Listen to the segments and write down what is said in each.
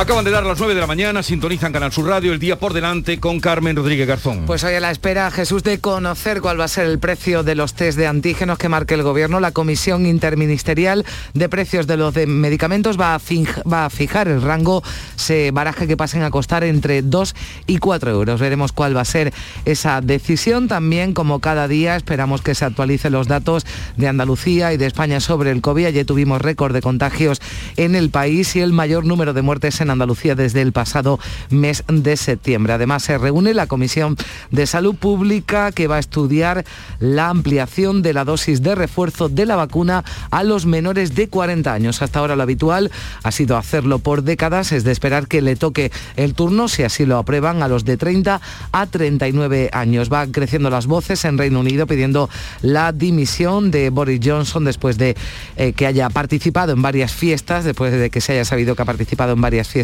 Acaban de dar las 9 de la mañana, sintonizan Canal Sur Radio, el día por delante con Carmen Rodríguez Garzón. Pues hoy a la espera, Jesús, de conocer cuál va a ser el precio de los test de antígenos que marque el Gobierno. La Comisión Interministerial de Precios de los Medicamentos va a, fijar el rango, se baraja que pasen a costar entre 2 y 4 euros. Veremos cuál va a ser esa decisión. También, como cada día, esperamos que se actualicen los datos de Andalucía y de España sobre el COVID. Ayer tuvimos récord de contagios en el país y el mayor número de muertes en Andalucía desde el pasado mes de septiembre. Además, se reúne la Comisión de Salud Pública que va a estudiar la ampliación de la dosis de refuerzo de la vacuna a los menores de 40 años. Hasta ahora lo habitual ha sido hacerlo por décadas, es de esperar que le toque el turno, si así lo aprueban, a los de 30 a 39 años. Van creciendo las voces en Reino Unido pidiendo la dimisión de Boris Johnson después de eh, que haya participado en varias fiestas, después de que se haya sabido que ha participado en varias fiestas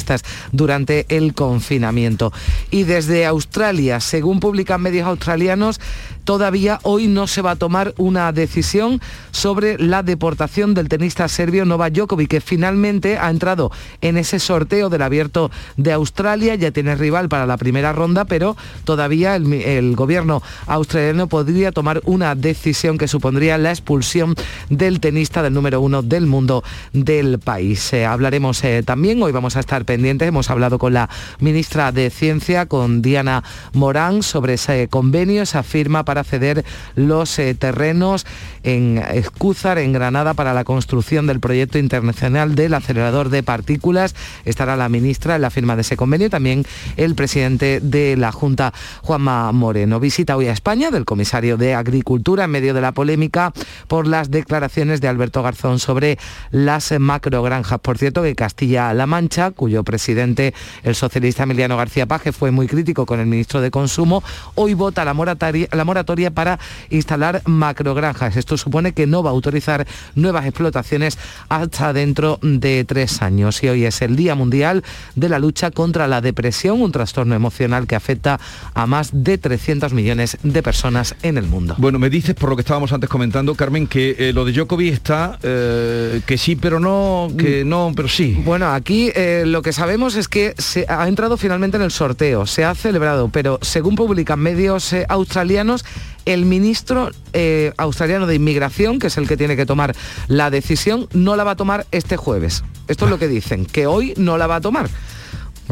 durante el confinamiento. Y desde Australia, según publican medios australianos, todavía hoy no se va a tomar una decisión sobre la deportación del tenista serbio Novak Djokovic, que finalmente ha entrado en ese sorteo del abierto de Australia, ya tiene rival para la primera ronda, pero todavía el, gobierno australiano podría tomar una decisión que supondría la expulsión del tenista del número uno del mundo del país. Eh, hablaremos eh, también, hoy vamos a estar pendientes, hemos hablado con la ministra de Ciencia, con Diana Morán, sobre ese convenio, esa firma para ceder los eh, terrenos en Escúzar, en Granada, para la construcción del proyecto internacional del acelerador de partículas. Estará la ministra en la firma de ese convenio, también el presidente de la Junta, Juanma Moreno. Visita hoy a España del comisario de Agricultura en medio de la polémica por las declaraciones de Alberto Garzón sobre las macrogranjas. Por cierto, que Castilla-La Mancha, cuyo presidente, el socialista Emiliano García Paje, fue muy crítico con el ministro de Consumo, hoy vota la moratoria, la moratoria para instalar macrogranjas. Esto supone que no va a autorizar nuevas explotaciones hasta dentro de tres años. Y hoy es el Día Mundial de la Lucha contra la Depresión, un trastorno emocional que afecta a más de 300 millones de personas en el mundo. Bueno, me dices por lo que estábamos antes comentando, Carmen, que eh, lo de Djokovic está eh, que sí, pero no, que mm. no, pero sí. Bueno, aquí eh, lo que sabemos es que se ha entrado finalmente en el sorteo, se ha celebrado, pero según publican medios australianos, el ministro eh, australiano de Inmigración, que es el que tiene que tomar la decisión, no la va a tomar este jueves. Esto es lo que dicen, que hoy no la va a tomar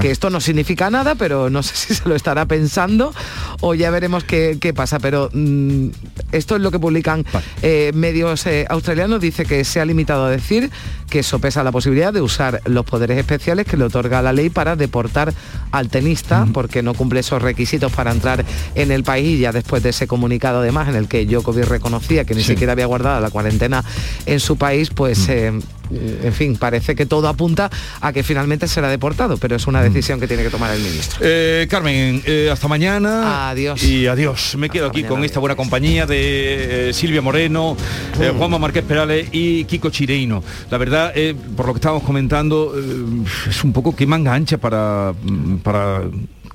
que esto no significa nada, pero no sé si se lo estará pensando o ya veremos qué, pasa. Pero mm, esto es lo que publican eh, medios eh, australianos. Dice que se ha limitado a decir que sopesa la posibilidad de usar los poderes especiales que le otorga la ley para deportar al tenista, porque no cumple esos requisitos para entrar en el país, ya después de ese comunicado además en el que Djokovic reconocía que ni siquiera había guardado la cuarentena en su país, pues en fin, parece que todo apunta a que finalmente será deportado, pero es una mm. decisión que tiene que tomar el ministro. Eh, Carmen, eh, hasta mañana. Adiós. Y adiós. Me quedo aquí con esta buena compañía de eh, Silvia Moreno, mm. Juanma Márquez Perales y Kiko Chireino. La verdad, por lo que estábamos comentando, es un poco que manga ancha para, para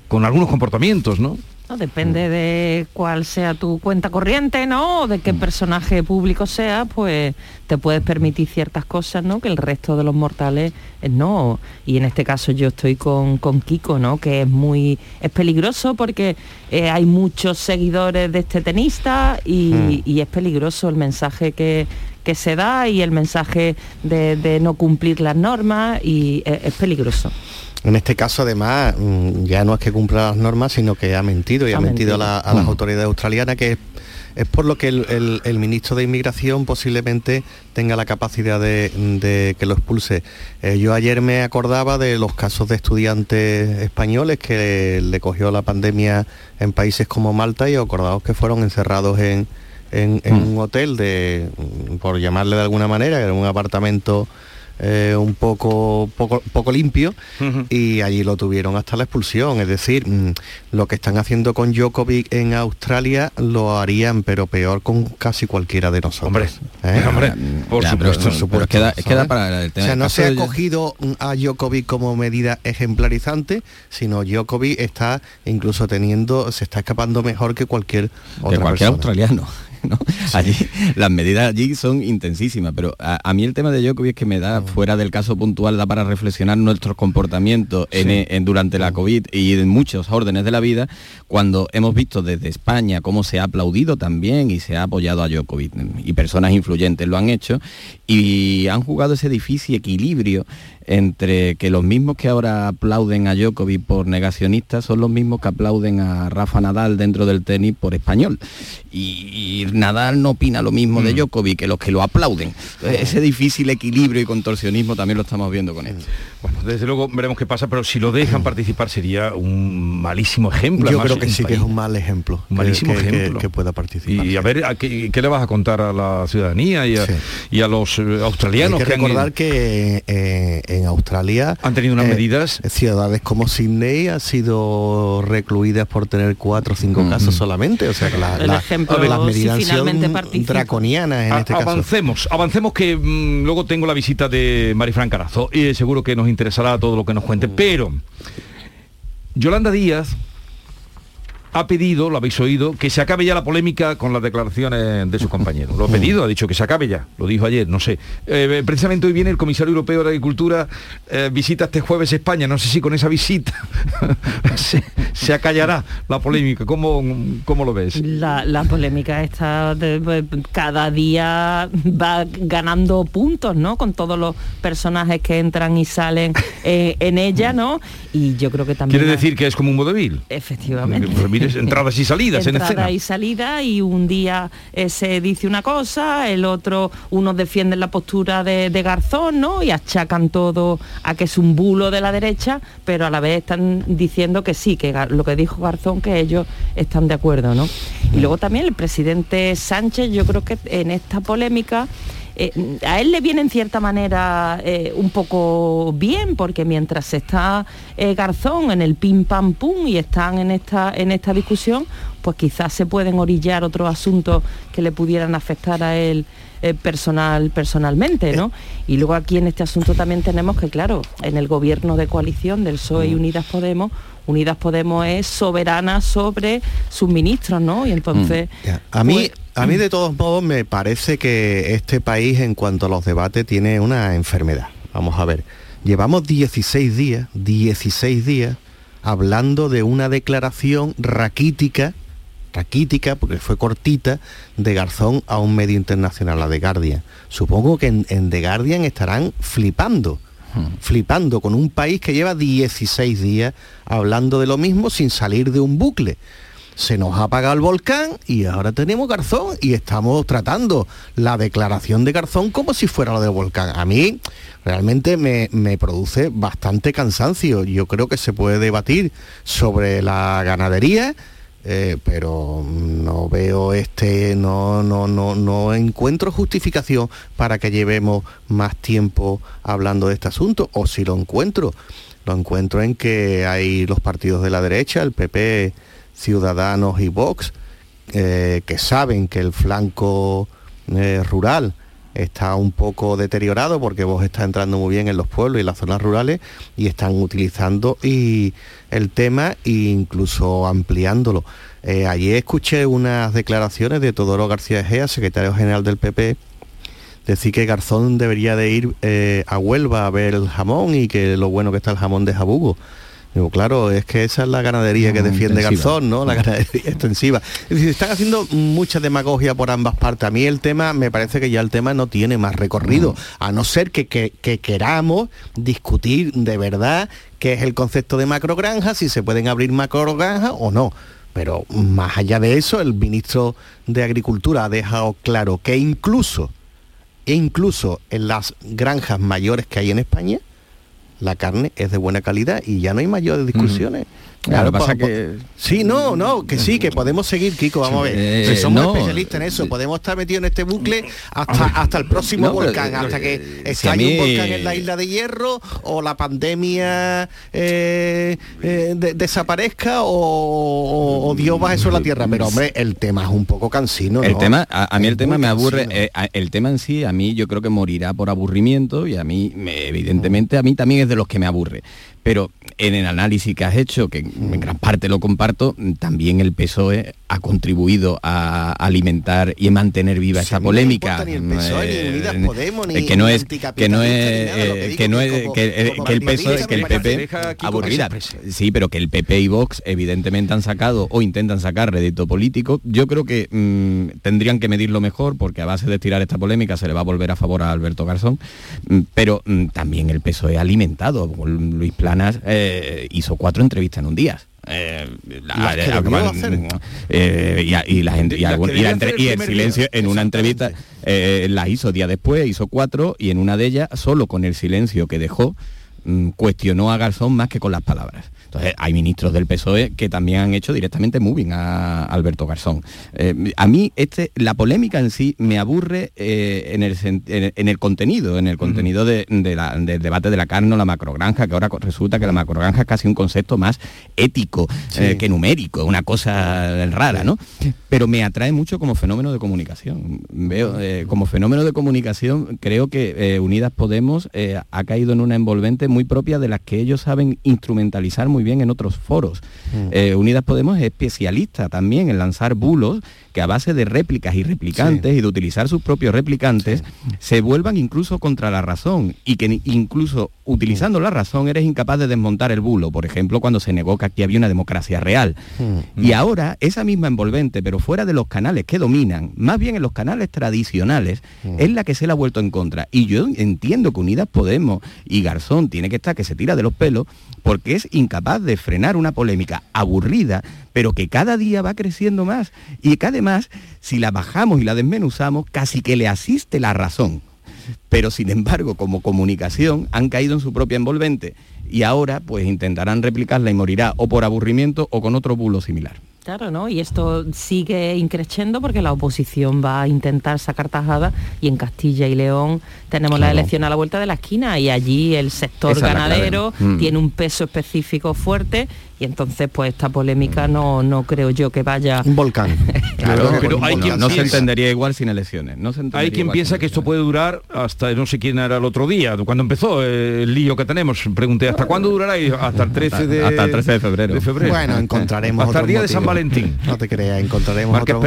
con algunos comportamientos, ¿no? Depende de cuál sea tu cuenta corriente, ¿no? O de qué mm. personaje público sea, pues te puedes permitir ciertas cosas, ¿no? Que el resto de los mortales eh, no. Y en este caso yo estoy con, con Kiko, ¿no? Que es muy. es peligroso porque eh, hay muchos seguidores de este tenista y, mm. es peligroso el mensaje que, se da y el mensaje de, no cumplir las normas y eh, es peligroso. En este caso, además, mm, ya no es que cumpla las normas, sino que ha mentido y ha, mentido, a, las autoridades australianas, que es, por lo que el, ministro de Inmigración posiblemente tenga la capacidad de, que lo expulse. Eh, yo ayer me acordaba de los casos de estudiantes españoles que le, cogió la pandemia en países como Malta y acordados que fueron encerrados en, en mm. un hotel de, por llamarle de alguna manera, en un apartamento eh, un poco, poco, poco limpio y allí lo tuvieron hasta la expulsión. Es decir, mm, lo que están haciendo con Djokovic en Australia lo harían, pero peor con casi cualquiera de nosotros. Hombre, ¿Eh? hombre por supuesto. queda, queda para el tema. O sea, no se ha cogido a Djokovic como medida ejemplarizante, sino Djokovic está incluso teniendo, se está escapando mejor que cualquier que cualquier australiano. Allí, las medidas allí son intensísimas, pero a, mí el tema de Djokovic es que me da, mm. fuera del caso puntual, da para reflexionar nuestros comportamientos en, durante la mm. COVID y en muchos órdenes de la vida, cuando hemos visto desde España cómo se ha aplaudido también y se ha apoyado a Djokovic, y personas influyentes lo han hecho, y han jugado ese difícil equilibrio entre que los mismos que ahora aplauden a Djokovic por negacionista son los mismos que aplauden a Rafa Nadal dentro del tenis por español. Y, Nadal no opina lo mismo de mm. Djokovic que los que lo aplauden. ese difícil equilibrio y contorsionismo también lo estamos viendo con esto. Bueno, desde luego veremos qué pasa, pero si lo dejan participar sería un malísimo ejemplo. Yo creo que sí que es un mal ejemplo. Un malísimo ejemplo. Que, pueda participar. Y a ver, ¿qué, le vas a contar a la ciudadanía y a, los australianos? Hay que, recordar que eh, en Australia han tenido unas eh, medidas. Ciudades como Sydney han sido recluidas por tener cuatro o cinco mm. casos solamente. O sea que la, las medidas son draconianas en este caso. Avancemos, avancemos que mm, luego tengo la visita de Marifran Carazo y seguro que nos interesará todo lo que nos cuente. Pero Yolanda Díaz ha pedido, lo habéis oído, que se acabe ya la polémica con las declaraciones de sus compañeros. Lo ha pedido, ha dicho que se acabe ya, lo dijo ayer, no sé. Eh, precisamente hoy viene el comisario europeo de Agricultura, eh, visita este jueves España, no sé si con esa visita se, acallará la polémica. ¿Cómo, cómo lo ves? La, polémica está cada día va ganando puntos, ¿no? Con todos los personajes que entran y salen eh, en ella, ¿no? Y yo creo que también... ¿Quiere decir que es como un vodevil? Efectivamente entradas y salidas en Entrada y salida y un día eh, se dice una cosa, el otro, unos defienden la postura de, Garzón, ¿no? Y achacan todo a que es un bulo de la derecha, pero a la vez están diciendo que sí, que lo que dijo Garzón, que ellos están de acuerdo, ¿no? Y luego también el presidente Sánchez, yo creo que en esta polémica eh, a él le viene en cierta manera eh, un poco bien, porque mientras está eh, Garzón en el pim pam pum y están en esta, en esta discusión, pues quizás se pueden orillar otros asuntos que le pudieran afectar a él personal, personalmente, ¿no? Y luego aquí en este asunto también tenemos que, claro, en el gobierno de coalición del PSOE y mm. Unidas Podemos, Unidas Podemos es soberana sobre sus ministros, ¿no? Y entonces... Mm. A mí, pues, a mí de todos modos me parece que este país en cuanto a los debates tiene una enfermedad. Vamos a ver, llevamos 16 días, 16 días hablando de una declaración raquítica, raquítica porque fue cortita, de Garzón a un medio internacional, la de Guardian. Supongo que en, en The Guardian estarán flipando flipando con un país que lleva 16 días hablando de lo mismo sin salir de un bucle se nos ha apagado el volcán y ahora tenemos Garzón y estamos tratando la declaración de Garzón como si fuera lo del volcán. A mí realmente me, produce bastante cansancio. Yo creo que se puede debatir sobre la ganadería, eh, pero no veo este, no, no, no, no encuentro justificación para que llevemos más tiempo hablando de este asunto, o si lo encuentro, lo encuentro en que hay los partidos de la derecha, el PP Ciudadanos y Vox, eh, que saben que el flanco eh, rural está un poco deteriorado porque Vox está entrando muy bien en los pueblos y las zonas rurales y están utilizando y el tema e incluso ampliándolo. Eh, ayer escuché unas declaraciones de Todoro García Egea, secretario general del PP, decir que Garzón debería de ir a Huelva a ver el jamón y que lo bueno que está el jamón de Jabugo. Digo, claro, es que esa es la ganadería que defiende Garzón, ¿no? La ganadería extensiva. Es decir, están haciendo mucha demagogia por ambas partes. A mí el tema, me parece que ya el tema no tiene más recorrido, a no ser que, queramos discutir de verdad qué es el concepto de macrogranja, si se pueden abrir macrogranjas o no. Pero más allá de eso, el ministro de Agricultura ha dejado claro que incluso, e incluso en las granjas mayores que hay en España, la carne es de buena calidad y ya no hay mayores discusiones. Claro, pasa que... Sí, no, no, que sí, que podemos seguir, Kiko, vamos a ver. Eh, somos especialistas en eso, podemos estar metidos en este bucle hasta, hasta el próximo volcán, hasta que eh, estalle un volcán en la isla de Hierro o la pandemia eh, desaparezca o, Dios baje sobre la tierra. Pero hombre, el tema es un poco cansino. El tema, a, mí el tema me aburre, el tema en sí, a mí yo creo que morirá por aburrimiento y a mí, evidentemente, a mí también es de los que me aburre. Pero en el análisis que has hecho, que en gran parte lo comparto, también el PSOE ha contribuido a alimentar y mantener viva esa polémica. que no es que no es que no es que el PSOE que el PP aburrida. Sí, pero que el PP y Vox evidentemente han sacado o intentan sacar rédito político. Yo creo que mm, tendrían que medirlo mejor porque a base de tirar esta polémica se le va a volver a favor a Alberto Garzón, mm, pero mm, también el PSOE ha alimentado. Luis Planas eh, hizo cuatro entrevistas en un día. y, la gente y, el silencio en una entrevista eh, la hizo día después hizo cuatro y en una de ellas solo con el silencio que dejó cuestionó a Garzón más que con las palabras entonces, hay ministros del PSOE que también han hecho directamente moving a Alberto Garzón. Eh, a mí este, la polémica en sí me aburre eh, en, el, en, el, contenido, en el contenido de, del debate de la carne o la macrogranja, que ahora resulta que la macrogranja es casi un concepto más ético eh, que numérico, una cosa rara, ¿no? Pero me atrae mucho como fenómeno de comunicación. Veo, como fenómeno de comunicación, creo que Unidas Podemos ha caído en una envolvente muy propia de las que ellos saben instrumentalizar muy bien en otros foros. Mm. Eh, Unidas Podemos es especialista también en lanzar bulos que a base de réplicas y replicantes y de utilizar sus propios replicantes se vuelvan incluso contra la razón y que incluso utilizando la razón eres incapaz de desmontar el bulo, por ejemplo cuando se negó que aquí había una democracia real. Y ahora esa misma envolvente, pero fuera de los canales que dominan, más bien en los canales tradicionales, es la que se le ha vuelto en contra. Y yo entiendo que Unidas Podemos y Garzón tiene que estar que se tira de los pelos porque es incapaz de frenar una polémica aburrida, pero que cada día va creciendo más. Y que además, si la bajamos y la desmenuzamos, casi que le asiste la razón. Pero sin embargo, como comunicación, han caído en su propia envolvente y ahora pues intentarán replicarla y morirá o por aburrimiento o con otro bulo similar. Claro, ¿no? Y esto sigue increciendo porque la oposición va a intentar sacar tajada y en Castilla y León tenemos la elección a la vuelta de la esquina y allí el sector ganadero mm. tiene un peso específico fuerte y entonces pues esta polémica no, no creo yo que vaya... Un volcán. claro, pero hay quien no se entendería igual sin elecciones. No hay quien piensa que esto puede durar hasta no sé quién era el otro día, cuando empezó el lío que tenemos. Pregunté, ¿hasta cuándo durará? Y hasta el 13 de, hasta el 13 de febrero. Bueno, encontraremos Hasta el día de San Valentín. No te creas, encontraremos otro,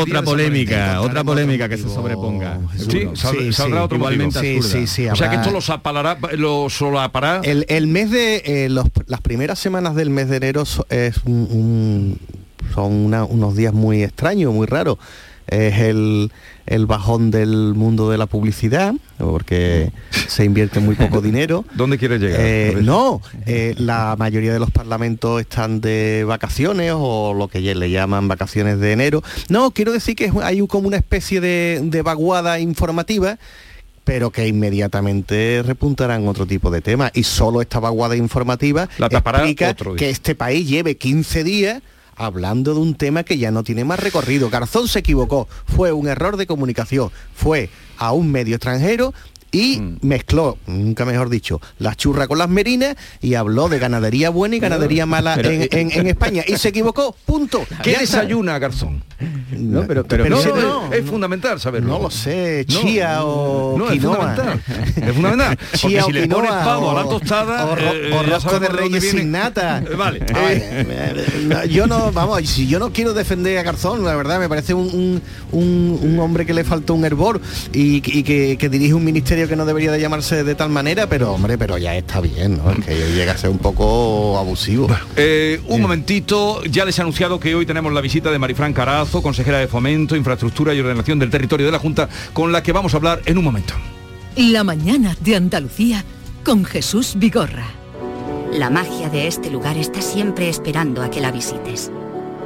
otra polémica, otra polémica que se sobreponga. Sí, saldrá otro igualmente sí, sí, O sea que esto lo solapará. El, el mes de eh, las primeras semanas del mes de enero es son unos días muy extraños, muy raros. Es el, bajón del mundo de la publicidad, porque se invierte muy poco dinero. ¿Dónde quiere llegar? Eh, no, eh, la mayoría de los parlamentos están de vacaciones o lo que le llaman vacaciones de enero. No, quiero decir que hay como una especie de, de vaguada informativa pero que inmediatamente repuntarán otro tipo de temas. Y solo esta vaguada informativa La explica que este país lleve 15 días hablando de un tema que ya no tiene más recorrido. Garzón se equivocó, fue un error de comunicación, fue a un medio extranjero y mm. mezcló, nunca mejor dicho, la churra con las merinas y habló de ganadería buena y ganadería mala en, en, España. Y se equivocó, punto. ¿Qué desayuna Garzón? No, pero, pero, no, es fundamental saberlo. No lo sé, chía o no, Es fundamental. es fundamental. Chía si o le pones pavo a la tostada o, eh, rosco de reyes sin nata. vale. Eh, yo no, vamos, si yo no quiero defender a Garzón, la verdad me parece un, un, un hombre que le faltó un hervor y, y que, que dirige un ministerio que no debería de llamarse de tal manera, pero hombre, pero ya está bien, ¿no? Es que llega a ser un poco abusivo. Eh, un momentito, ya les he anunciado que hoy tenemos la visita de Marifran Carazo, consejera de Fomento, Infraestructura y Ordenación del Territorio de la Junta, con la que vamos a hablar en un momento. La mañana de Andalucía con Jesús Vigorra. La magia de este lugar está siempre esperando a que la visites.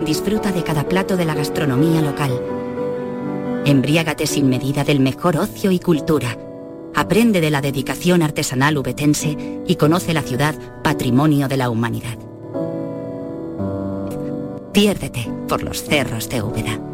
Disfruta de cada plato de la gastronomía local. Embriágate sin medida del mejor ocio y cultura aprende de la dedicación artesanal ubetense y conoce la ciudad patrimonio de la humanidad. Piérdete por los cerros de Úbeda.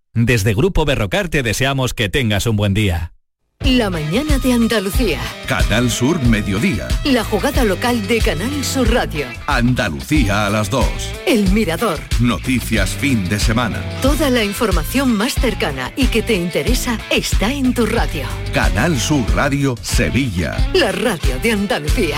Desde Grupo Berrocar te deseamos que tengas un buen día. La mañana de Andalucía. Canal Sur Mediodía. La jugada local de Canal Sur Radio. Andalucía a las 2. El Mirador. Noticias fin de semana. Toda la información más cercana y que te interesa está en tu radio. Canal Sur Radio Sevilla. La radio de Andalucía.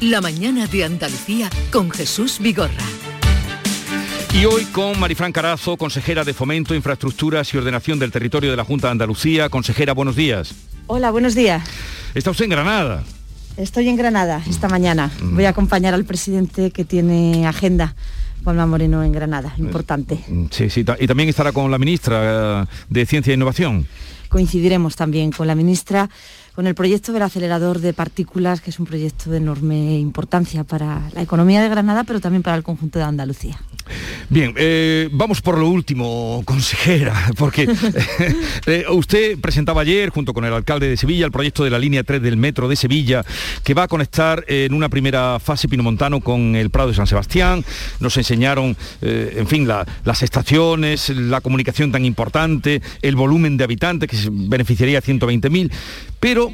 la mañana de Andalucía con Jesús Vigorra. Y hoy con Marifran Carazo, consejera de Fomento, Infraestructuras y Ordenación del Territorio de la Junta de Andalucía. Consejera, buenos días. Hola, buenos días. Está usted en Granada. Estoy en Granada esta mañana. Mm. Voy a acompañar al presidente que tiene agenda. Juanma Moreno en Granada, importante. Mm, Sí, sí, y también estará con la ministra eh, de Ciencia e Innovación. Coincidiremos también con la ministra con el proyecto del acelerador de partículas, que es un proyecto de enorme importancia para la economía de Granada, pero también para el conjunto de Andalucía. Bien, eh, vamos por lo último, consejera, porque eh, usted presentaba ayer, junto con el alcalde de Sevilla, el proyecto de la línea 3 del metro de Sevilla, que va a conectar eh, en una primera fase Pinomontano con el Prado de San Sebastián. Nos enseñaron, eh, en fin, la- las estaciones, la comunicación tan importante, el volumen de habitantes, que beneficiaría a 120.000, pero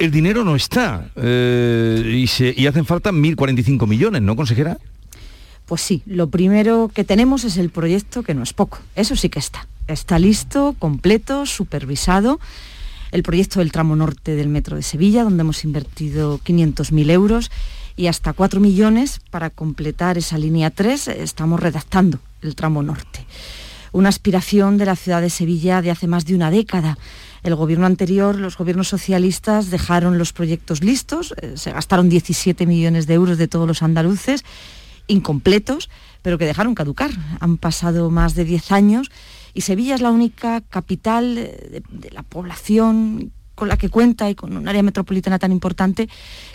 el dinero no está eh, y, y hacen falta 1.045 millones, ¿no, consejera? Pues sí, lo primero que tenemos es el proyecto, que no es poco, eso sí que está. Está listo, completo, supervisado. El proyecto del tramo norte del Metro de Sevilla, donde hemos invertido 500.000 euros y hasta 4 millones para completar esa línea 3. Estamos redactando el tramo norte. Una aspiración de la ciudad de Sevilla de hace más de una década. El gobierno anterior, los gobiernos socialistas dejaron los proyectos listos, eh, se gastaron 17 millones de euros de todos los andaluces incompletos, pero que dejaron caducar. Han pasado más de 10 años y Sevilla es la única capital eh, de, la población con la que cuenta y con un área metropolitana tan importante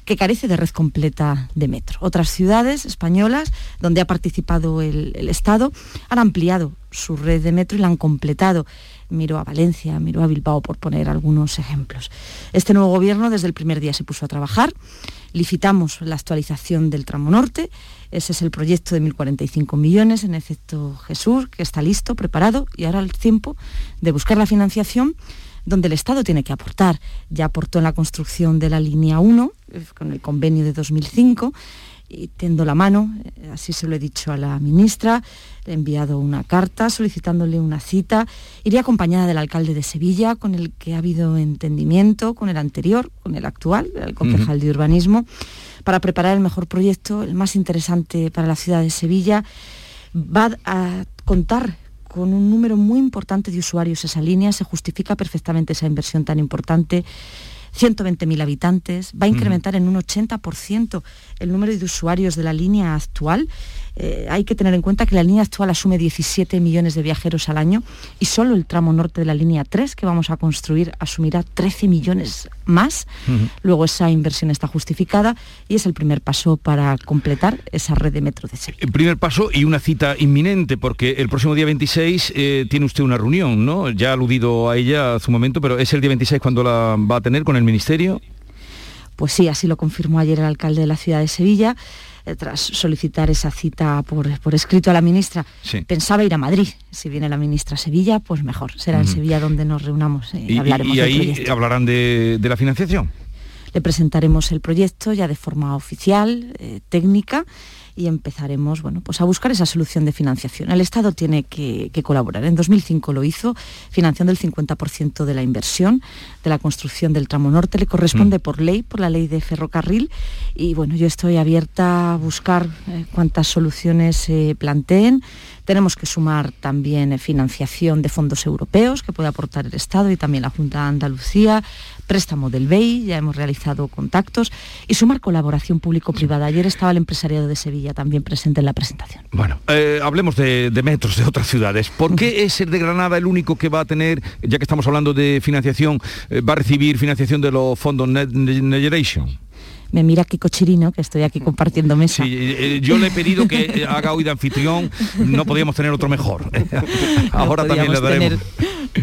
que carece de red completa de metro. Otras ciudades españolas donde ha participado el Estado han ampliado su red de metro y la han completado. Miro a Valencia, miro a Bilbao, por poner algunos ejemplos. Este nuevo gobierno desde el primer día se puso a trabajar. Licitamos la actualización del tramo norte. Ese es el proyecto de 1.045 millones, en efecto Jesús, que está listo, preparado, y ahora el tiempo de buscar la financiación donde el Estado tiene que aportar. Ya aportó en la construcción de la línea 1, eh, con el convenio de 2005, y tendo la mano, eh, así se lo he dicho a la ministra, le he enviado una carta solicitándole una cita, iría acompañada del alcalde de Sevilla, con el que ha habido entendimiento, con el anterior, con el actual, el concejal de urbanismo, para preparar el mejor proyecto, el más interesante para la ciudad de Sevilla. Va a contar con un número muy importante de usuarios esa línea, se justifica perfectamente esa inversión tan importante. 120.000 habitantes, va a incrementar en un 80% el número de usuarios de la línea actual. Eh, hay que tener en cuenta que la línea actual asume 17 millones de viajeros al año y solo el tramo norte de la línea 3 que vamos a construir asumirá 13 millones más. Luego esa inversión está justificada y es el primer paso para completar esa red de metro de Sevilla. El primer paso y una cita inminente, porque el próximo día 26 eh, tiene usted una reunión, ¿no? Ya ha aludido a ella hace un momento, pero es el día 26 cuando la va a tener con el Ministerio. Pues sí, así lo confirmó ayer el alcalde de la ciudad de Sevilla eh, tras solicitar esa cita por, escrito a la ministra, pensaba ir a Madrid. Si viene la ministra a Sevilla, pues mejor. Será en Sevilla donde nos reunamos y, y hablaremos. Y, ahí hablarán de, la financiación. Le presentaremos el proyecto ya de forma oficial, eh, técnica y empezaremos bueno, pues a buscar esa solución de financiación. El Estado tiene que, colaborar. En 2005 lo hizo, financiando el 50% de la inversión de la construcción del tramo norte. Le corresponde mm. por ley, por la ley de ferrocarril. Y bueno, yo estoy abierta a buscar eh, cuántas soluciones se planteen. Tenemos que sumar también eh, financiación de fondos europeos que puede aportar el Estado y también la Junta de Andalucía, préstamo del BEI, ya hemos realizado contactos, y sumar colaboración público-privada. Ayer estaba el empresariado de Sevilla también presente en la presentación. Bueno, eh, hablemos de, metros de otras ciudades. ¿Por qué es el de Granada el único que va a tener, ya que estamos hablando de financiación, eh, va a recibir financiación de los fondos Net Generation? me mira Kiko Chirino, que estoy aquí compartiendo mesa. Sí, eh, yo le he pedido que haga hoy de anfitrión, no podíamos tener otro mejor. Ahora también le daremos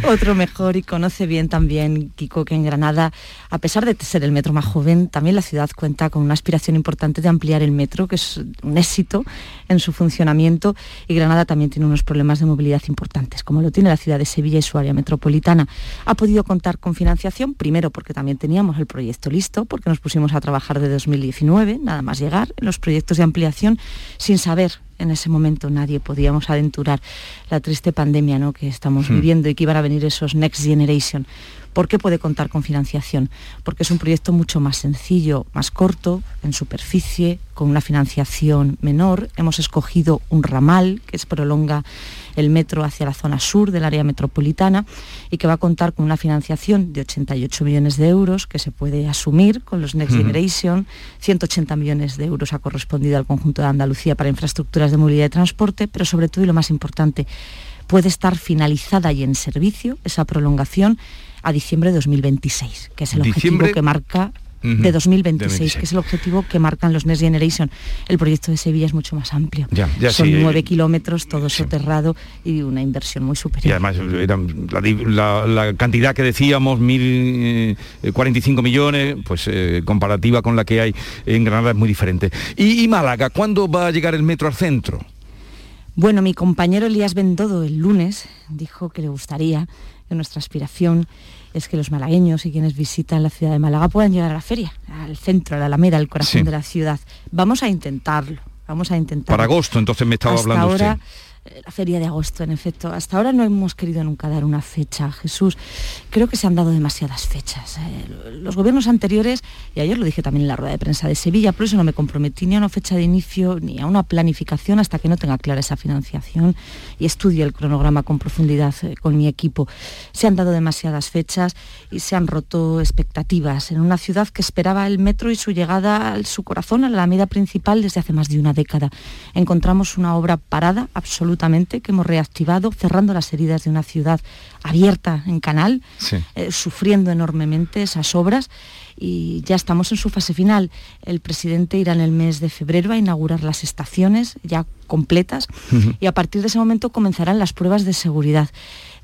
otro mejor y conoce bien también Kiko que en Granada, a pesar de ser el metro más joven, también la ciudad cuenta con una aspiración importante de ampliar el metro, que es un éxito en su funcionamiento y Granada también tiene unos problemas de movilidad importantes, como lo tiene la ciudad de Sevilla y su área metropolitana. Ha podido contar con financiación, primero porque también teníamos el proyecto listo, porque nos pusimos a trabajar de 2019, nada más llegar, en los proyectos de ampliación, sin saber en ese momento nadie podíamos aventurar la triste pandemia ¿no? que estamos hmm. viviendo y que iban a venir esos Next Generation. ¿Por qué puede contar con financiación? Porque es un proyecto mucho más sencillo, más corto, en superficie, con una financiación menor. Hemos escogido un ramal que se prolonga el metro hacia la zona sur del área metropolitana y que va a contar con una financiación de 88 millones de euros que se puede asumir con los Next Generation. 180 millones de euros ha correspondido al conjunto de Andalucía para infraestructuras de movilidad y transporte, pero sobre todo y lo más importante, puede estar finalizada y en servicio esa prolongación a diciembre de 2026, que es el objetivo que marca de 2026, que es el objetivo que marcan los Next Generation. El proyecto de Sevilla es mucho más amplio. Son nueve eh, kilómetros, todo soterrado y una inversión muy superior. Y además la, cantidad que decíamos, 1.045 eh, millones, pues eh, comparativa con la que hay en Granada es muy diferente. ¿Y, y Málaga? ¿Cuándo va a llegar el metro al centro? Bueno, mi compañero Elías Bendodo el lunes dijo que le gustaría que nuestra aspiración es que los malagueños y quienes visitan la ciudad de Málaga puedan llegar a la feria, al centro, a la Alameda, al corazón de la ciudad. Vamos a intentarlo, vamos a intentarlo. Para agosto, entonces me estaba hablando ahora, la feria de agosto, en efecto. Hasta ahora no hemos querido nunca dar una fecha, Jesús. Creo que se han dado demasiadas fechas. Eh. Los gobiernos anteriores, y ayer lo dije también en la rueda de prensa de Sevilla, por eso no me comprometí ni a una fecha de inicio ni a una planificación hasta que no tenga clara esa financiación y estudie el cronograma con profundidad eh, con mi equipo. Se han dado demasiadas fechas y se han roto expectativas en una ciudad que esperaba el metro y su llegada a su corazón, a la alameda principal, desde hace más de una década. Encontramos una obra parada, absolutamente que hemos reactivado, cerrando las heridas de una ciudad abierta en canal, eh, sufriendo enormemente esas obras y ya estamos en su fase final. El presidente irá en el mes de febrero a inaugurar las estaciones ya completas y a partir de ese momento comenzarán las pruebas de seguridad.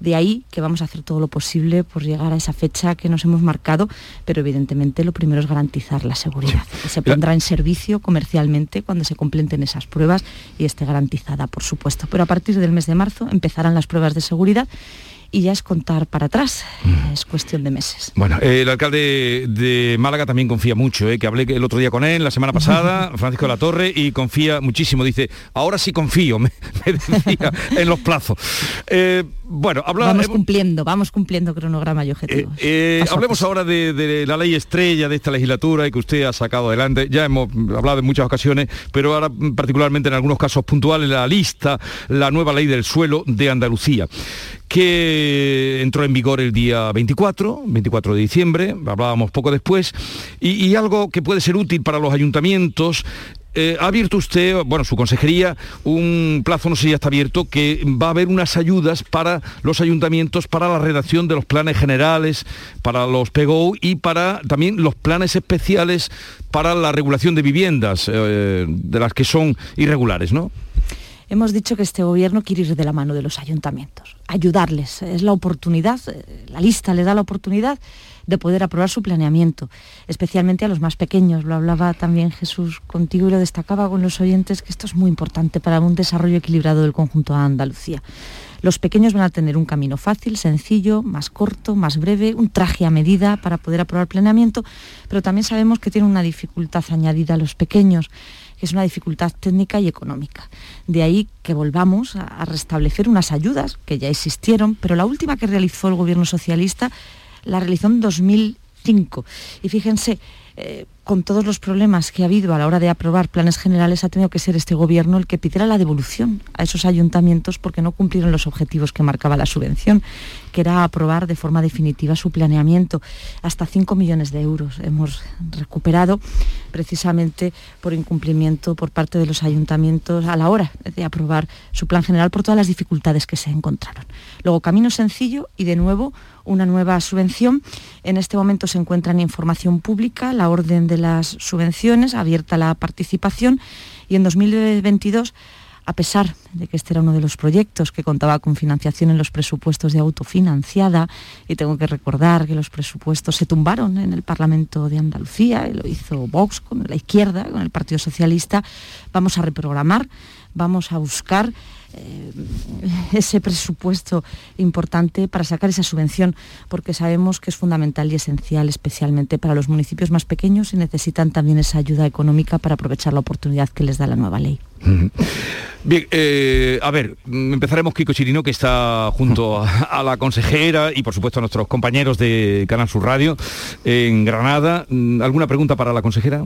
De ahí que vamos a hacer todo lo posible por llegar a esa fecha que nos hemos marcado, pero evidentemente lo primero es garantizar la seguridad. se pondrá en servicio comercialmente cuando se completen esas pruebas y esté garantizada, por supuesto. Pero a partir del mes de marzo empezarán las pruebas de seguridad y ya es contar para atrás, mm. es cuestión de meses. Bueno, el alcalde de Málaga también confía mucho, ¿eh? que hablé el otro día con él, la semana pasada, Francisco de la Torre, y confía muchísimo, dice, ahora sí confío, me, decía, en los plazos. Eh, bueno, Vamos cumpliendo, vamos cumpliendo cronograma y objetivos. Eh, hablemos ahora de, la ley estrella de esta legislatura y que usted ha sacado adelante. Ya hemos hablado en muchas ocasiones, pero ahora particularmente en algunos casos puntuales, la lista, la nueva ley del suelo de Andalucía que entró en vigor el día 24, 24 de diciembre, hablábamos poco después, y, algo que puede ser útil para los ayuntamientos eh, ha abierto usted, bueno, su consejería, un plazo, no sé si ya está abierto, que va a haber unas ayudas para los ayuntamientos para la redacción de los planes generales, para los PGO y para también los planes especiales para la regulación de viviendas, eh, de las que son irregulares, ¿no? Hemos dicho que este gobierno quiere ir de la mano de los ayuntamientos, ayudarles. Es la oportunidad, eh, la lista les da la oportunidad de poder aprobar su planeamiento, especialmente a los más pequeños. Lo hablaba también Jesús contigo y lo destacaba con los oyentes que esto es muy importante para un desarrollo equilibrado del conjunto de Andalucía. Los pequeños van a tener un camino fácil, sencillo, más corto, más breve, un traje a medida para poder aprobar planeamiento, pero también sabemos que tienen una dificultad añadida a los pequeños que es una dificultad técnica y económica. De ahí que volvamos a, restablecer unas ayudas que ya existieron, pero la última que realizó el gobierno socialista la realizó en 2005. Y fíjense, eh, con todos los problemas que ha habido a la hora de aprobar planes generales, ha tenido que ser este gobierno el que pidiera la devolución a esos ayuntamientos porque no cumplieron los objetivos que marcaba la subvención, que era aprobar de forma definitiva su planeamiento. Hasta 5 millones de euros hemos recuperado precisamente por incumplimiento por parte de los ayuntamientos a la hora de aprobar su plan general por todas las dificultades que se encontraron. Luego, camino sencillo y de nuevo una nueva subvención. En este momento se encuentra en información pública la orden de las subvenciones, abierta la participación y en 2022 a pesar de que este era uno de los proyectos que contaba con financiación en los presupuestos de autofinanciada, y tengo que recordar que los presupuestos se tumbaron en el Parlamento de Andalucía, y lo hizo Vox con la izquierda, con el Partido Socialista, vamos a reprogramar, vamos a buscar eh, ese presupuesto importante para sacar esa subvención, porque sabemos que es fundamental y esencial, especialmente para los municipios más pequeños y necesitan también esa ayuda económica para aprovechar la oportunidad que les da la nueva ley. Bien, eh, a ver, empezaremos Kiko Chirino, que está junto a, la consejera y por supuesto a nuestros compañeros de Canal Sur Radio en Granada. ¿Alguna pregunta para la consejera?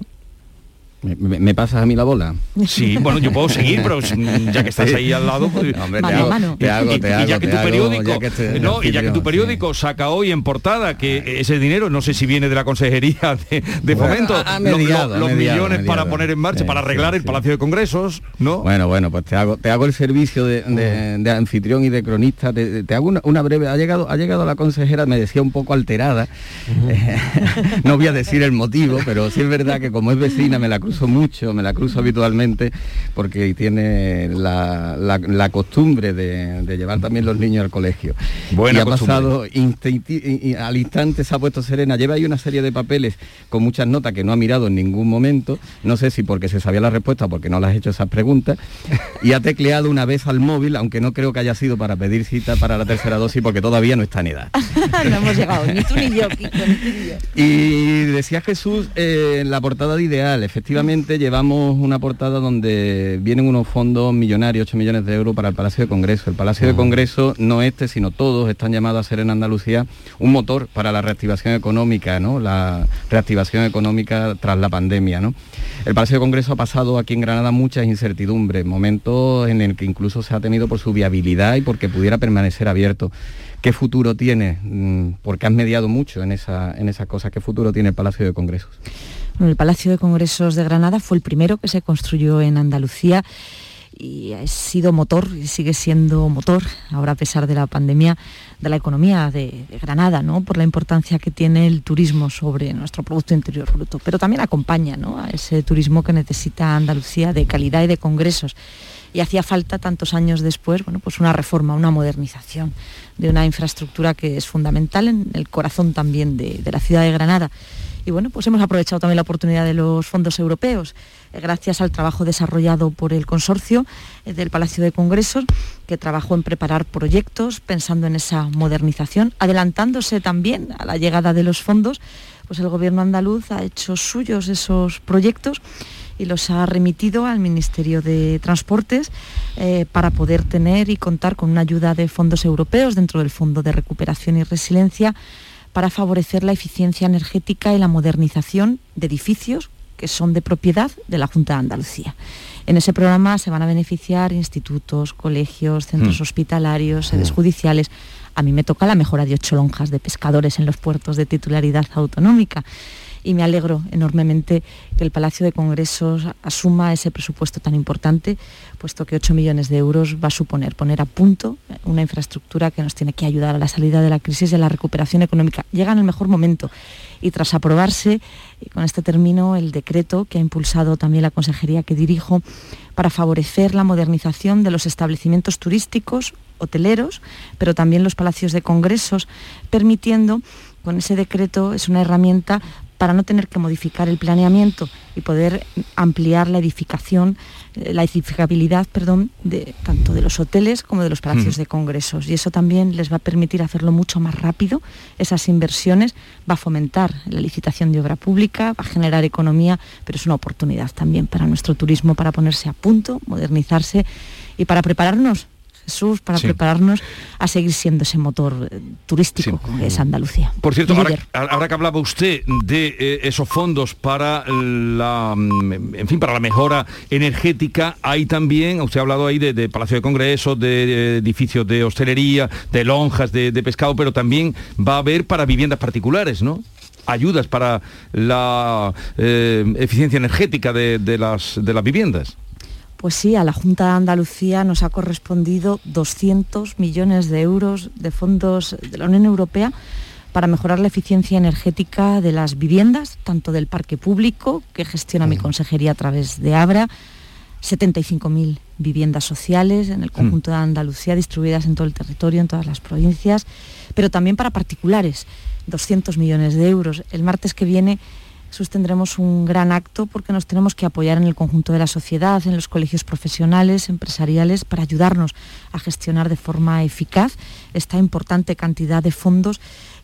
¿Me, pasas a mí la bola? Sí, bueno, yo puedo seguir, pero ya que estás ahí al lado, pues, te, hago, te, hago, y, ya que tu periódico, no, y ya que tu periódico saca hoy en portada que ese dinero, no sé si viene de la consejería de, fomento, los millones para poner en marcha, para arreglar el Palacio de Congresos, ¿no? Bueno, bueno, pues te hago, te hago el servicio de, anfitrión y de cronista. Te, hago una, breve. Ha llegado, ha llegado la consejera, me decía un poco alterada. no voy a decir el motivo, pero sí es verdad que como es vecina me la cruzo mucho, me la cruzo habitualmente porque tiene la, costumbre de, llevar también los niños al colegio. Buena y ha pasado al instante se ha puesto serena. Lleva ahí una serie de papeles con muchas notas que no ha mirado en ningún momento. No sé si porque se sabía la respuesta o porque no le has hecho esas preguntas. Y ha tecleado una vez al móvil, aunque no creo que haya sido para pedir cita para la tercera dosis porque todavía no está en edad. no hemos llegado, ni tú ni yo, Y decía Jesús eh, en la portada de Ideal, efectivamente llevamos una portada donde vienen unos fondos millonarios, 8 millones de euros para el Palacio de Congreso. El Palacio de Congreso, no este, sino todos, están llamados a ser en Andalucía un motor para la reactivación económica, ¿no? La reactivación económica tras la pandemia, ¿no? El Palacio de Congreso ha pasado aquí en Granada muchas incertidumbres, momentos en el que incluso se ha tenido por su viabilidad y porque pudiera permanecer abierto. ¿Qué futuro tiene? Mm, porque has mediado mucho en esa, en esa cosa. ¿Qué futuro tiene el Palacio de Congresos? El Palacio de Congresos de Granada fue el primero que se construyó en Andalucía y ha sido motor y sigue siendo motor, ahora a pesar de la pandemia, de la economía de, Granada, ¿no? por la importancia que tiene el turismo sobre nuestro Producto Interior Bruto, pero también acompaña a ese turismo que necesita Andalucía de calidad y de congresos. Y hacía falta tantos años después, bueno, pues una reforma, una modernización de una infraestructura que es fundamental en el corazón también de la ciudad de Granada y bueno, pues hemos aprovechado también la oportunidad de los fondos europeos, eh, gracias al trabajo desarrollado por el consorcio eh, del Palacio de Congresos, que trabajó en preparar proyectos pensando en esa modernización, adelantándose también a la llegada de los fondos, pues el gobierno andaluz ha hecho suyos esos proyectos y los ha remitido al Ministerio de Transportes eh, para poder tener y contar con una ayuda de fondos europeos dentro del Fondo de Recuperación y Resiliencia para favorecer la eficiencia energética y la modernización de edificios que son de propiedad de la Junta de Andalucía. En ese programa se van a beneficiar institutos, colegios, centros mm. hospitalarios, sedes mm. judiciales. A mí me toca la mejora de ocho lonjas de pescadores en los puertos de titularidad autonómica. Y me alegro enormemente que el Palacio de Congresos asuma ese presupuesto tan importante, puesto que 8 millones de euros va a suponer poner a punto una infraestructura que nos tiene que ayudar a la salida de la crisis y a la recuperación económica. Llega en el mejor momento y tras aprobarse, y con este término, el decreto que ha impulsado también la consejería que dirijo para favorecer la modernización de los establecimientos turísticos, hoteleros, pero también los palacios de congresos, permitiendo, con ese decreto, es una herramienta para no tener que modificar el planeamiento y poder ampliar la edificación, eh, la edificabilidad, perdón, de, tanto de los hoteles como de los palacios de congresos. Y eso también les va a permitir hacerlo mucho más rápido, esas inversiones, va a fomentar la licitación de obra pública, va a generar economía, pero es una oportunidad también para nuestro turismo, para ponerse a punto, modernizarse y para prepararnos Jesús, para prepararnos a seguir siendo ese motor eh, turístico que es Andalucía. Por cierto, ahora, que hablaba usted de eh, esos fondos para la, mm, en fin, para la mejora energética, hay también, usted ha hablado ahí de, Palacio de Congresos, de, edificios de hostelería, de lonjas de, pescado, pero también va a haber para viviendas particulares, ¿no? ayudas para la eh, eficiencia energética de, las, de las viviendas. Pues sí, a la Junta de Andalucía nos ha correspondido 200 millones de euros de fondos de la Unión Europea para mejorar la eficiencia energética de las viviendas, tanto del parque público, que gestiona mi consejería a través de Abra, 75.000 viviendas sociales en el mm. conjunto de Andalucía, distribuidas en todo el territorio, en todas las provincias, pero también para particulares, 200 millones de euros. El martes que viene sostendremos un gran acto porque nos tenemos que apoyar en el conjunto de la sociedad, en los colegios profesionales, empresariales, para ayudarnos a gestionar de forma eficaz esta importante cantidad de fondos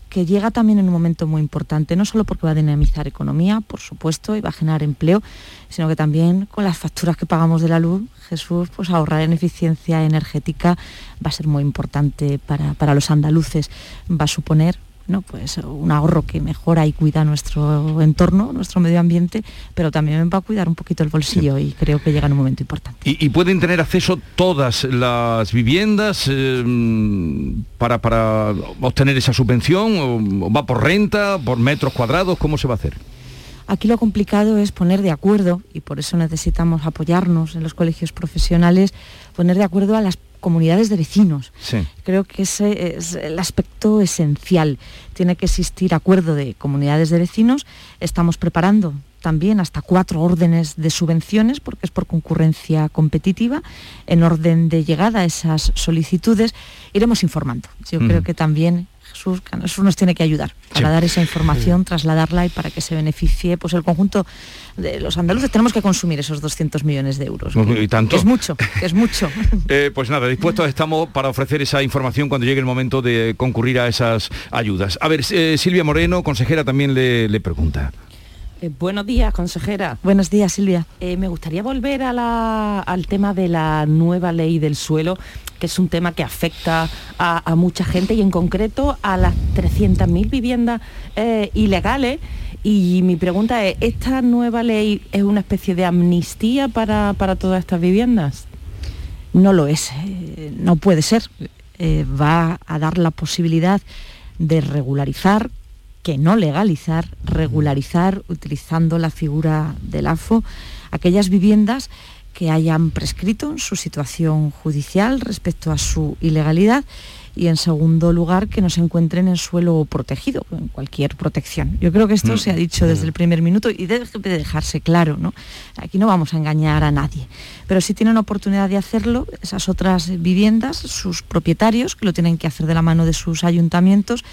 que llega también en un momento muy importante, no solo porque va a dinamizar economía, por supuesto, y va a generar empleo, sino que también con las facturas que pagamos de la luz, Jesús, pues ahorrar en eficiencia energética va a ser muy importante para, para los andaluces. Va a suponer pues un ahorro que mejora y cuida nuestro entorno, nuestro medio ambiente, pero también va a cuidar un poquito el bolsillo y creo que llega en un momento importante. ¿Y, pueden tener acceso todas las viviendas eh, para, para obtener esa subvención? ¿O va por renta, por metros cuadrados? ¿Cómo se va a hacer? Aquí lo complicado es poner de acuerdo, y por eso necesitamos apoyarnos en los colegios profesionales, poner de acuerdo a las comunidades de vecinos. Creo que ese es el aspecto esencial. Tiene que existir acuerdo de comunidades de vecinos. Estamos preparando también hasta cuatro órdenes de subvenciones, porque es por concurrencia competitiva, en orden de llegada a esas solicitudes. Iremos informando. Yo creo que también Jesús, nos tiene que ayudar para dar esa información, trasladarla y para que se beneficie pues el conjunto de los andaluces. Tenemos que consumir esos 200 millones de euros. ¿Y tanto? es mucho, es mucho. Eh, pues nada, dispuestos estamos para ofrecer esa información cuando llegue el momento de concurrir a esas ayudas. A ver, eh, Silvia Moreno, consejera, también le, pregunta. Eh, buenos días, consejera. Buenos días, Silvia. me gustaría volver al tema de la nueva ley del suelo que es un tema que afecta a, mucha gente y en concreto a las 300.000 viviendas eh, ilegales. Y mi pregunta es, ¿esta nueva ley es una especie de amnistía para, todas estas viviendas? No lo es, eh, no puede ser. Eh, va a dar la posibilidad de regularizar, que no legalizar, regularizar utilizando la figura del AFO aquellas viviendas que hayan prescrito en su situación judicial respecto a su ilegalidad y en segundo lugar que no se encuentren en suelo protegido, en cualquier protección. Yo creo que esto mm. se ha dicho desde el primer minuto y debe dejarse claro, ¿no? Aquí no vamos a engañar a nadie, pero si tienen oportunidad de hacerlo, esas otras viviendas, sus propietarios, que lo tienen que hacer de la mano de sus ayuntamientos,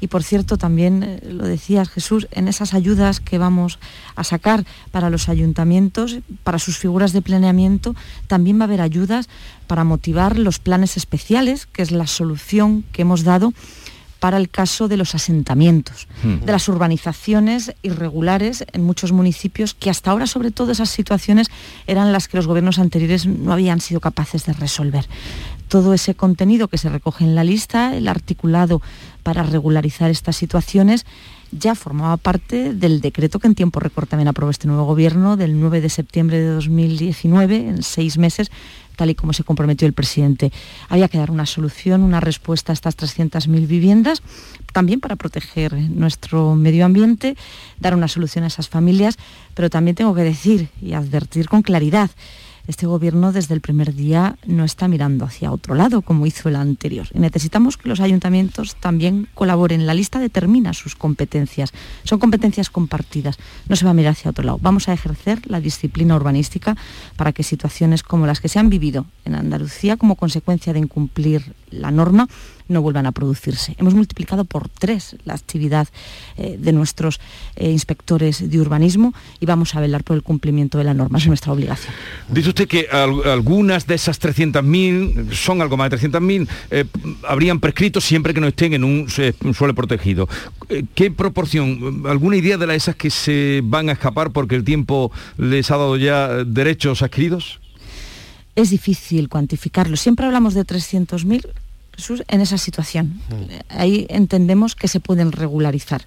y por cierto, también eh, lo decías Jesús, en esas ayudas que vamos a sacar para los ayuntamientos, para sus figuras de planeamiento, también va a haber ayudas para motivar los planes especiales, que es la solución que hemos dado para el caso de los asentamientos, de las urbanizaciones irregulares en muchos municipios, que hasta ahora sobre todo esas situaciones eran las que los gobiernos anteriores no habían sido capaces de resolver todo ese contenido que se recoge en la lista, el articulado para regularizar estas situaciones, ya formaba parte del decreto que en tiempo récord también aprobó este nuevo gobierno del 9 de septiembre de 2019, en seis meses, tal y como se comprometió el presidente. Había que dar una solución, una respuesta a estas 300.000 viviendas, también para proteger nuestro medio ambiente, dar una solución a esas familias, pero también tengo que decir y advertir con claridad este gobierno desde el primer día no está mirando hacia otro lado como hizo el anterior. Y necesitamos que los ayuntamientos también colaboren. La lista determina sus competencias. Son competencias compartidas. No se va a mirar hacia otro lado. Vamos a ejercer la disciplina urbanística para que situaciones como las que se han vivido en Andalucía como consecuencia de incumplir la norma no vuelvan a producirse. Hemos multiplicado por tres la actividad eh, de nuestros eh, inspectores de urbanismo y vamos a velar por el cumplimiento de la norma, es nuestra obligación. Dice usted que algunas de esas 300.000, son algo más de 300.000, eh, habrían prescrito siempre que no estén en un, suelo protegido. ¿Qué proporción, alguna idea de las esas que se van a escapar porque el tiempo les ha dado ya derechos adquiridos? Es difícil cuantificarlo. Siempre hablamos de 300.000 en esa situación. Mm. Ahí entendemos que se pueden regularizar.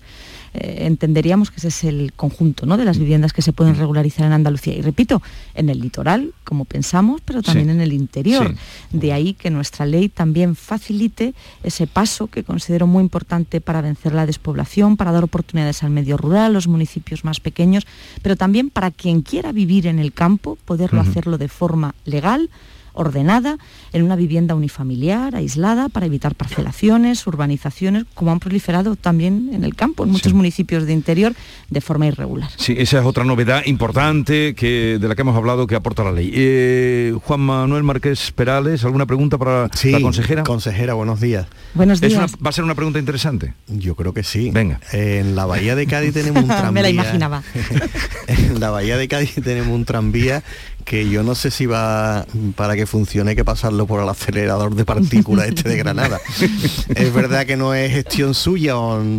Eh, entenderíamos que ese es el conjunto ¿no? de las viviendas que se pueden mm. regularizar en Andalucía. Y repito, en el litoral, como pensamos, pero también en el interior. De ahí que nuestra ley también facilite ese paso que considero muy importante para vencer la despoblación, para dar oportunidades al medio rural, los municipios más pequeños, pero también para quien quiera vivir en el campo, poderlo hacerlo de forma legal, ordenada en una vivienda unifamiliar, aislada, para evitar parcelaciones, urbanizaciones, como han proliferado también en el campo, en muchos municipios de interior, de forma irregular. Sí, esa es otra novedad importante que, de la que hemos hablado que aporta la ley. Eh, Juan Manuel Márquez Perales, ¿alguna pregunta para la consejera? Consejera, buenos días. Buenos días. ¿Va a ser una pregunta interesante? Yo creo que sí. Venga. En la Bahía de Cádiz tenemos un tranvía. Me la imaginaba. en la Bahía de Cádiz tenemos un tranvía que yo no sé si va para que funcione hay que pasarlo por el acelerador de partículas este de Granada. es verdad que no es gestión suya,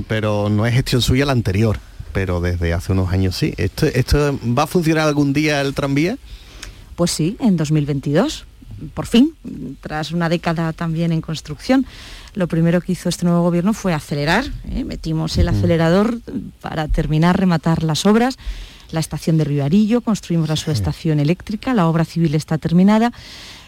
pero no es gestión suya la anterior, pero desde hace unos años sí. ¿Esto, esto va a funcionar algún día el tranvía? Pues sí, en 2022 por fin, tras una década también en construcción, lo primero que hizo este nuevo gobierno fue acelerar. ¿eh? Metimos el acelerador para terminar, rematar las obras la estación de Rivarillo, construimos la subestación eléctrica, la obra civil está terminada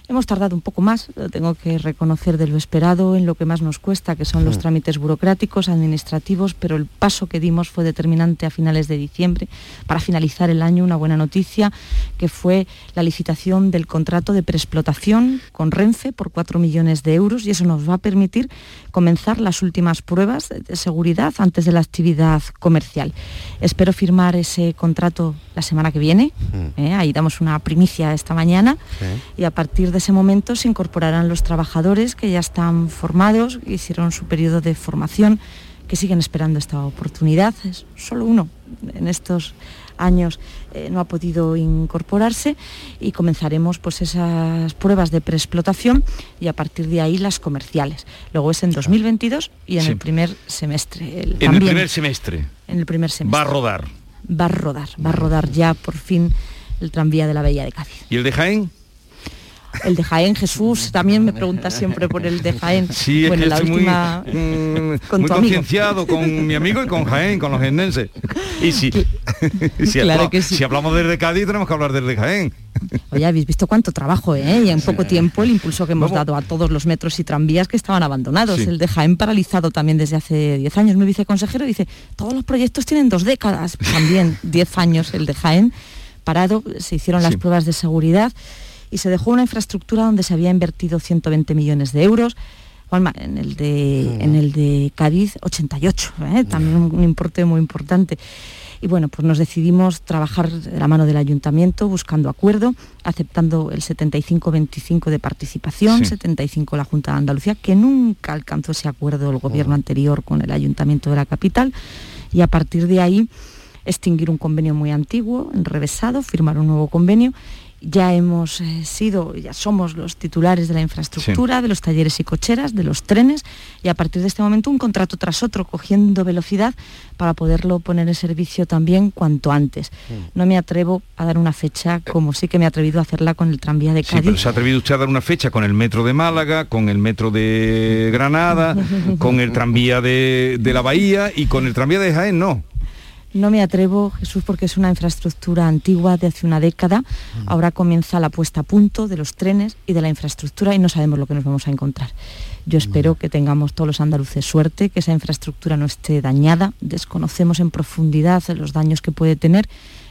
Hemos tardado un poco más, lo tengo que reconocer de lo esperado, en lo que más nos cuesta, que son los trámites burocráticos, administrativos, pero el paso que dimos fue determinante a finales de diciembre para finalizar el año. Una buena noticia, que fue la licitación del contrato de preexplotación con Renfe por 4 millones de euros y eso nos va a permitir comenzar las últimas pruebas de seguridad antes de la actividad comercial. Espero firmar ese contrato la semana que viene, ¿eh? ahí damos una primicia esta mañana y a partir de ese momento se incorporarán los trabajadores que ya están formados, hicieron su periodo de formación, que siguen esperando esta oportunidad. Es solo uno en estos años eh, no ha podido incorporarse y comenzaremos pues esas pruebas de preexplotación y a partir de ahí las comerciales. Luego es en 2022 y en el primer semestre. en el primer semestre. En el primer semestre. Va a rodar. Va a rodar, va a rodar ya por fin el tranvía de la Bella de Cádiz. ¿Y el de Jaén? El de Jaén, Jesús, también me pregunta siempre por el de Jaén. Sí, bueno, la última... muy, mm, muy concienciado con mi amigo y con Jaén, con los genenses. Y si, si, claro que sí. si hablamos desde Cádiz, tenemos que hablar desde Jaén. Oye, habéis visto cuánto trabajo, ¿eh? Y en poco tiempo el impulso que hemos dado a todos los metros y tranvías que estaban abandonados. El de Jaén paralizado también desde hace 10 años. Mi viceconsejero dice, todos los proyectos tienen dos décadas. También 10 años el de Jaén parado. Se hicieron las pruebas de seguridad y se dejó una infraestructura donde se había invertido 120 millones de euros. en el de, en el de Cádiz 88, ¿eh? también un, importe muy importante. Y bueno, pues nos decidimos trabajar de la mano del ayuntamiento, buscando acuerdo, aceptando el 75-25 de participación, 75 la Junta de Andalucía, que nunca alcanzó ese acuerdo el gobierno anterior con el ayuntamiento de la capital. Y a partir de ahí extinguir un convenio muy antiguo, enrevesado, firmar un nuevo convenio ya hemos eh, sido, ya somos los titulares de la infraestructura, de los talleres y cocheras, de los trenes, y a partir de este momento un contrato tras otro, cogiendo velocidad para poderlo poner en servicio también cuanto antes. Mm. No me atrevo a dar una fecha como sí que me he atrevido a hacerla con el tranvía de Cádiz. Sí, pero se ha atrevido usted a dar una fecha con el metro de Málaga, con el metro de Granada, con el tranvía de, de la Bahía y con el tranvía de Jaén, no. No me atrevo, Jesús, porque es una infraestructura antigua de hace una década. Ahora comienza la puesta a punto de los trenes y de la infraestructura y no sabemos lo que nos vamos a encontrar. Yo espero que tengamos todos los andaluces suerte, que esa infraestructura no esté dañada. Desconocemos en profundidad los daños que puede tener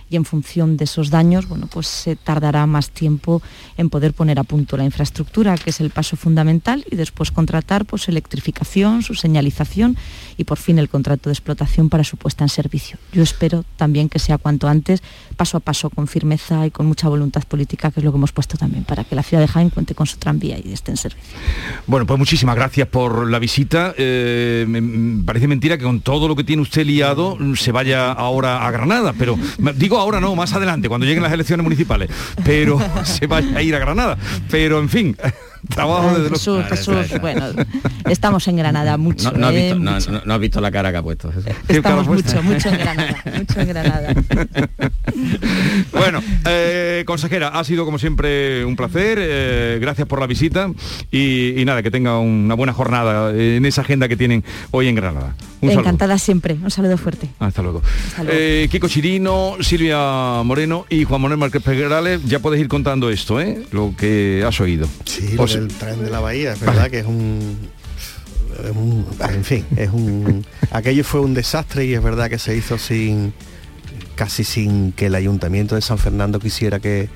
y en función de esos daños, bueno, pues se tardará más tiempo en poder poner a punto la infraestructura, que es el paso fundamental, y después contratar pues electrificación, su señalización y por fin el contrato de explotación para su puesta en servicio. Yo espero también que sea cuanto antes, paso a paso, con firmeza y con mucha voluntad política, que es lo que hemos puesto también, para que la ciudad de Jaén cuente con su tranvía y esté en servicio. Bueno, pues muchísimas gracias por la visita. Eh, me parece mentira que con todo lo que tiene usted liado se vaya ahora a Granada, pero digo ahora no, más adelante, cuando lleguen las elecciones municipales, pero se vaya a ir a Granada. Pero en fin. Trabajo desde Jesús, Jesús, bueno, estamos en Granada mucho. No, has, visto, visto, la cara que ha puesto. Estamos mucho, mucho en Granada, mucho en Granada. bueno, eh, consejera, ha sido como siempre un placer. Eh, gracias por la visita y, nada, que tenga una buena jornada en esa agenda que tienen hoy en Granada. Encantada siempre. Un saludo fuerte. Hasta luego. Eh, Kiko Chirino, Silvia Moreno y Juan Manuel Márquez Pegrales, ya puedes ir contando esto, ¿eh? Lo que has oído. Sí, el tren de la bahía, es verdad que es un, en fin, es un aquello fue un desastre y es verdad que se hizo sin casi sin que el ayuntamiento de San Fernando quisiera que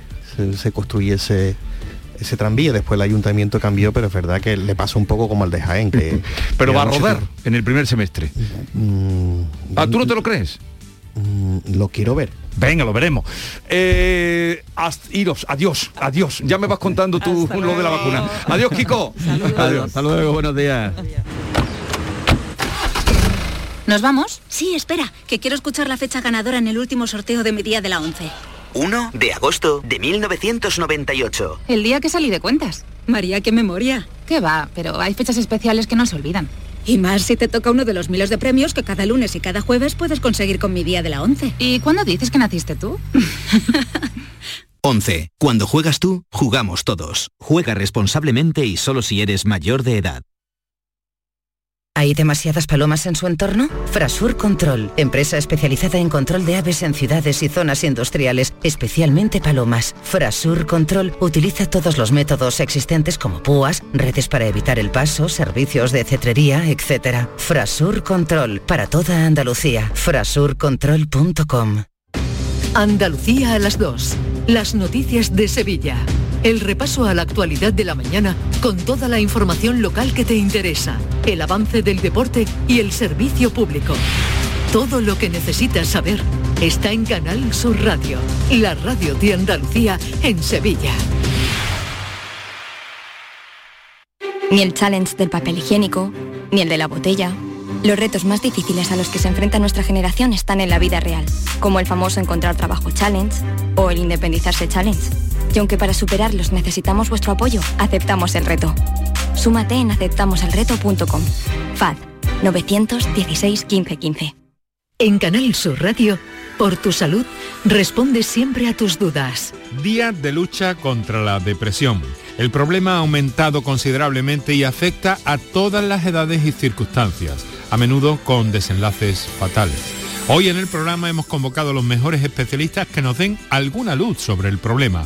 se, construyese ese tranvía. Después el ayuntamiento cambió, pero es verdad que le pasó un poco como al de Jaén. Que, pero va a rodar en el primer semestre. Mm, ah, ¿tú no te lo crees? Mm, lo quiero ver. Venga, lo veremos. Eh, iros, adiós, adiós. Ya me vas contando tú lo de la vacuna. Adiós, Kiko. Adiós. Hasta luego, buenos días. ¿Nos vamos? Sí, espera, que quiero escuchar la fecha ganadora en el último sorteo de mi día de la 11. 1 de agosto de 1998. El día que salí de cuentas. María, qué memoria. Qué va, pero hay fechas especiales que no se olvidan. Y más si te toca uno de los miles de premios que cada lunes y cada jueves puedes conseguir con mi día de la 11. ¿Y cuándo dices que naciste tú? 11. Cuando juegas tú, jugamos todos. Juega responsablemente y solo si eres mayor de edad. ¿Hay demasiadas palomas en su entorno? Frasur Control, empresa especializada en control de aves en ciudades y zonas industriales, especialmente palomas. Frasur Control utiliza todos los métodos existentes como púas, redes para evitar el paso, servicios de cetrería, etc. Frasur Control, para toda Andalucía. Frasurcontrol.com Andalucía a las 2. Las noticias de Sevilla. El repaso a la actualidad de la mañana con toda la información local que te interesa, el avance del deporte y el servicio público. Todo lo que necesitas saber está en Canal Sur Radio, la radio de Andalucía en Sevilla. Ni el challenge del papel higiénico, ni el de la botella. Los retos más difíciles a los que se enfrenta nuestra generación están en la vida real, como el famoso encontrar trabajo challenge o el independizarse challenge. Y aunque para superarlos necesitamos vuestro apoyo, aceptamos el reto. Súmate en aceptamoselreto.com. FAD 916 1515. En Canal Sur Radio, por tu salud, responde siempre a tus dudas. Día de lucha contra la depresión. El problema ha aumentado considerablemente y afecta a todas las edades y circunstancias, a menudo con desenlaces fatales. Hoy en el programa hemos convocado a los mejores especialistas que nos den alguna luz sobre el problema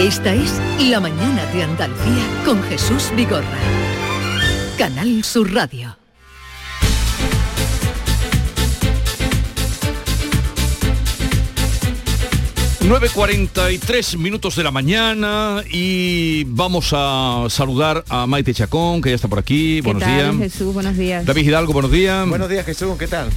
Esta es La Mañana de Andalucía con Jesús Vigorra. Canal Sur Radio. 9.43 minutos de la mañana y vamos a saludar a Maite Chacón, que ya está por aquí. ¿Qué Buenos tal, días. Jesús, buenos días. David Hidalgo, buenos días. Buenos días, Jesús, ¿qué tal?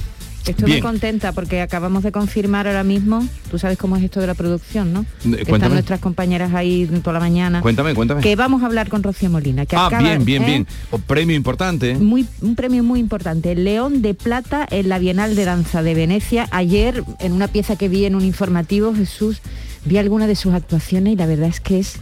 Estoy Bien. muy contenta porque acabamos de confirmar ahora mismo, tú sabes cómo es esto de la producción, ¿no? Que están nuestras compañeras ahí toda la mañana. Cuéntame, cuéntame. Que vamos a hablar con Rocío Molina. Que ah, acaba- bien, bien, ¿eh? bien. O premio importante. ¿eh? Muy, un premio muy importante, León de Plata en la Bienal de Danza de Venecia. Ayer, en una pieza que vi en un informativo, Jesús, vi alguna de sus actuaciones y la verdad es que es...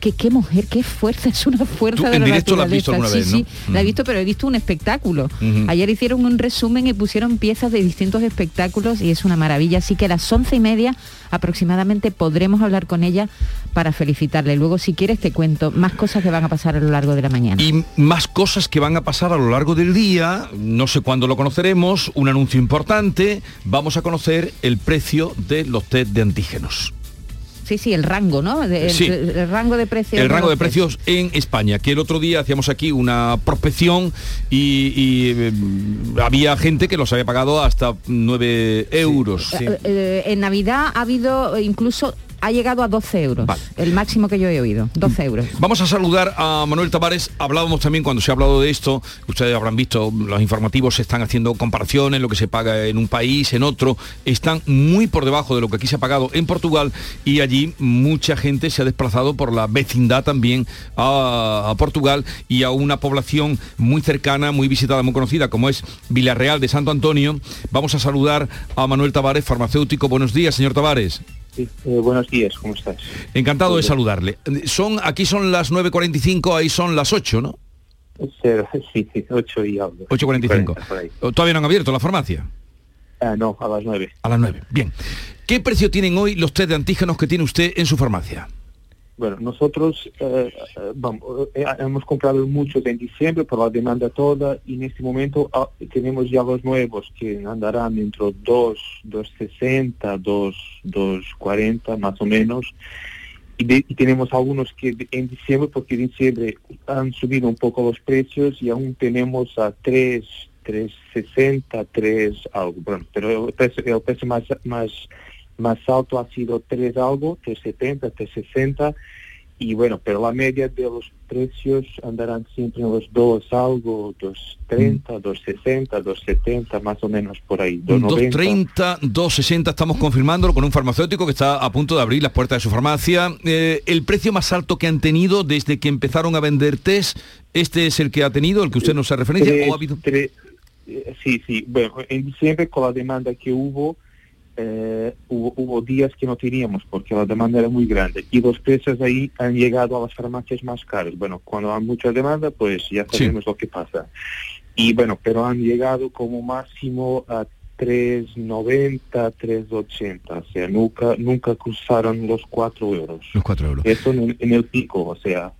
Que, qué mujer, qué fuerza, es una fuerza Tú de en la directo la has visto alguna Sí, vez, sí, la he Mm. visto, pero he visto un espectáculo. Ayer hicieron un resumen y pusieron piezas de distintos espectáculos y es una maravilla. Así que a las once y media aproximadamente podremos hablar con ella para felicitarle. Luego, si quieres, te cuento más cosas que van a pasar a lo largo de la mañana. Y más cosas que van a pasar a lo largo del día, no sé cuándo lo conoceremos, un anuncio importante, vamos a conocer el precio de los test de antígenos. Sí, sí, el rango, ¿no? De- el, Sí. el rango de precios. El rango de precios en España, que el otro día hacíamos aquí una prospección y, y, eh, había gente que los había pagado hasta 9 euros. Eh, eh, en Navidad ha habido incluso ha llegado a 12 euros. El máximo que yo he oído, 12 euros. Vamos a saludar a Manuel Tavares. Hablábamos también cuando se ha hablado de esto, ustedes habrán visto, los informativos se están haciendo comparaciones, lo que se paga en un país, en otro, están muy por debajo de lo que aquí se ha pagado en Portugal y allí mucha gente se ha desplazado por la vecindad también a, a Portugal y a una población muy cercana, muy visitada, muy conocida como es Villarreal de Santo Antonio. Vamos a saludar a Manuel Tavares, farmacéutico. Buenos días, señor Tavares. Sí, eh, buenos días, ¿cómo estás? Encantado de saludarle. Son, aquí son las 9.45, ahí son las 8, ¿no? Cero, Sí, sí, 8 y algo. 8.45. por ahí. ¿Todavía no han abierto la farmacia? Ah, no, a las 9. A las 9. Bien. ¿Qué precio tienen hoy los test de antígenos que tiene usted en su farmacia? Bueno, nosotros eh, eh, vamos, eh, hemos comprado muchos en diciembre por la demanda toda y en este momento ah, tenemos ya los nuevos que andarán entre 2, 260, 2, 240 más o menos. Y, tenemos algunos que en diciembre, porque en diciembre han subido un poco los precios y aún tenemos a 3, 360, 3 algo. Bueno, pero el precio más, más, más alto ha sido 3 algo, 370, 360 y bueno, pero la media de los precios andarán siempre en los 2 algo, 230, 260, 270, más o menos por ahí, 290. 230, 260, estamos confirmándolo con un farmacéutico que está a punto de abrir las puertas de su farmacia. Eh, el precio más alto que han tenido desde que empezaron a vender test, ¿este es el que ha tenido, el que usted nos hace referencia? Tres- ¿O ha habido? tres- eh, sí, sí. Bueno, en diciembre con la demanda que hubo, eh, hubo, hubo días que no teníamos porque la demanda era muy grande y los precios ahí han llegado a las farmacias más caras. Bueno, cuando hay mucha demanda, pues ya sabemos lo que pasa. Y bueno, pero han llegado como máximo a 3,90, 3,80. O sea, nunca, nunca cruzaron los 4 euros. Los 4 euros. Eso en, en el pico, o sea,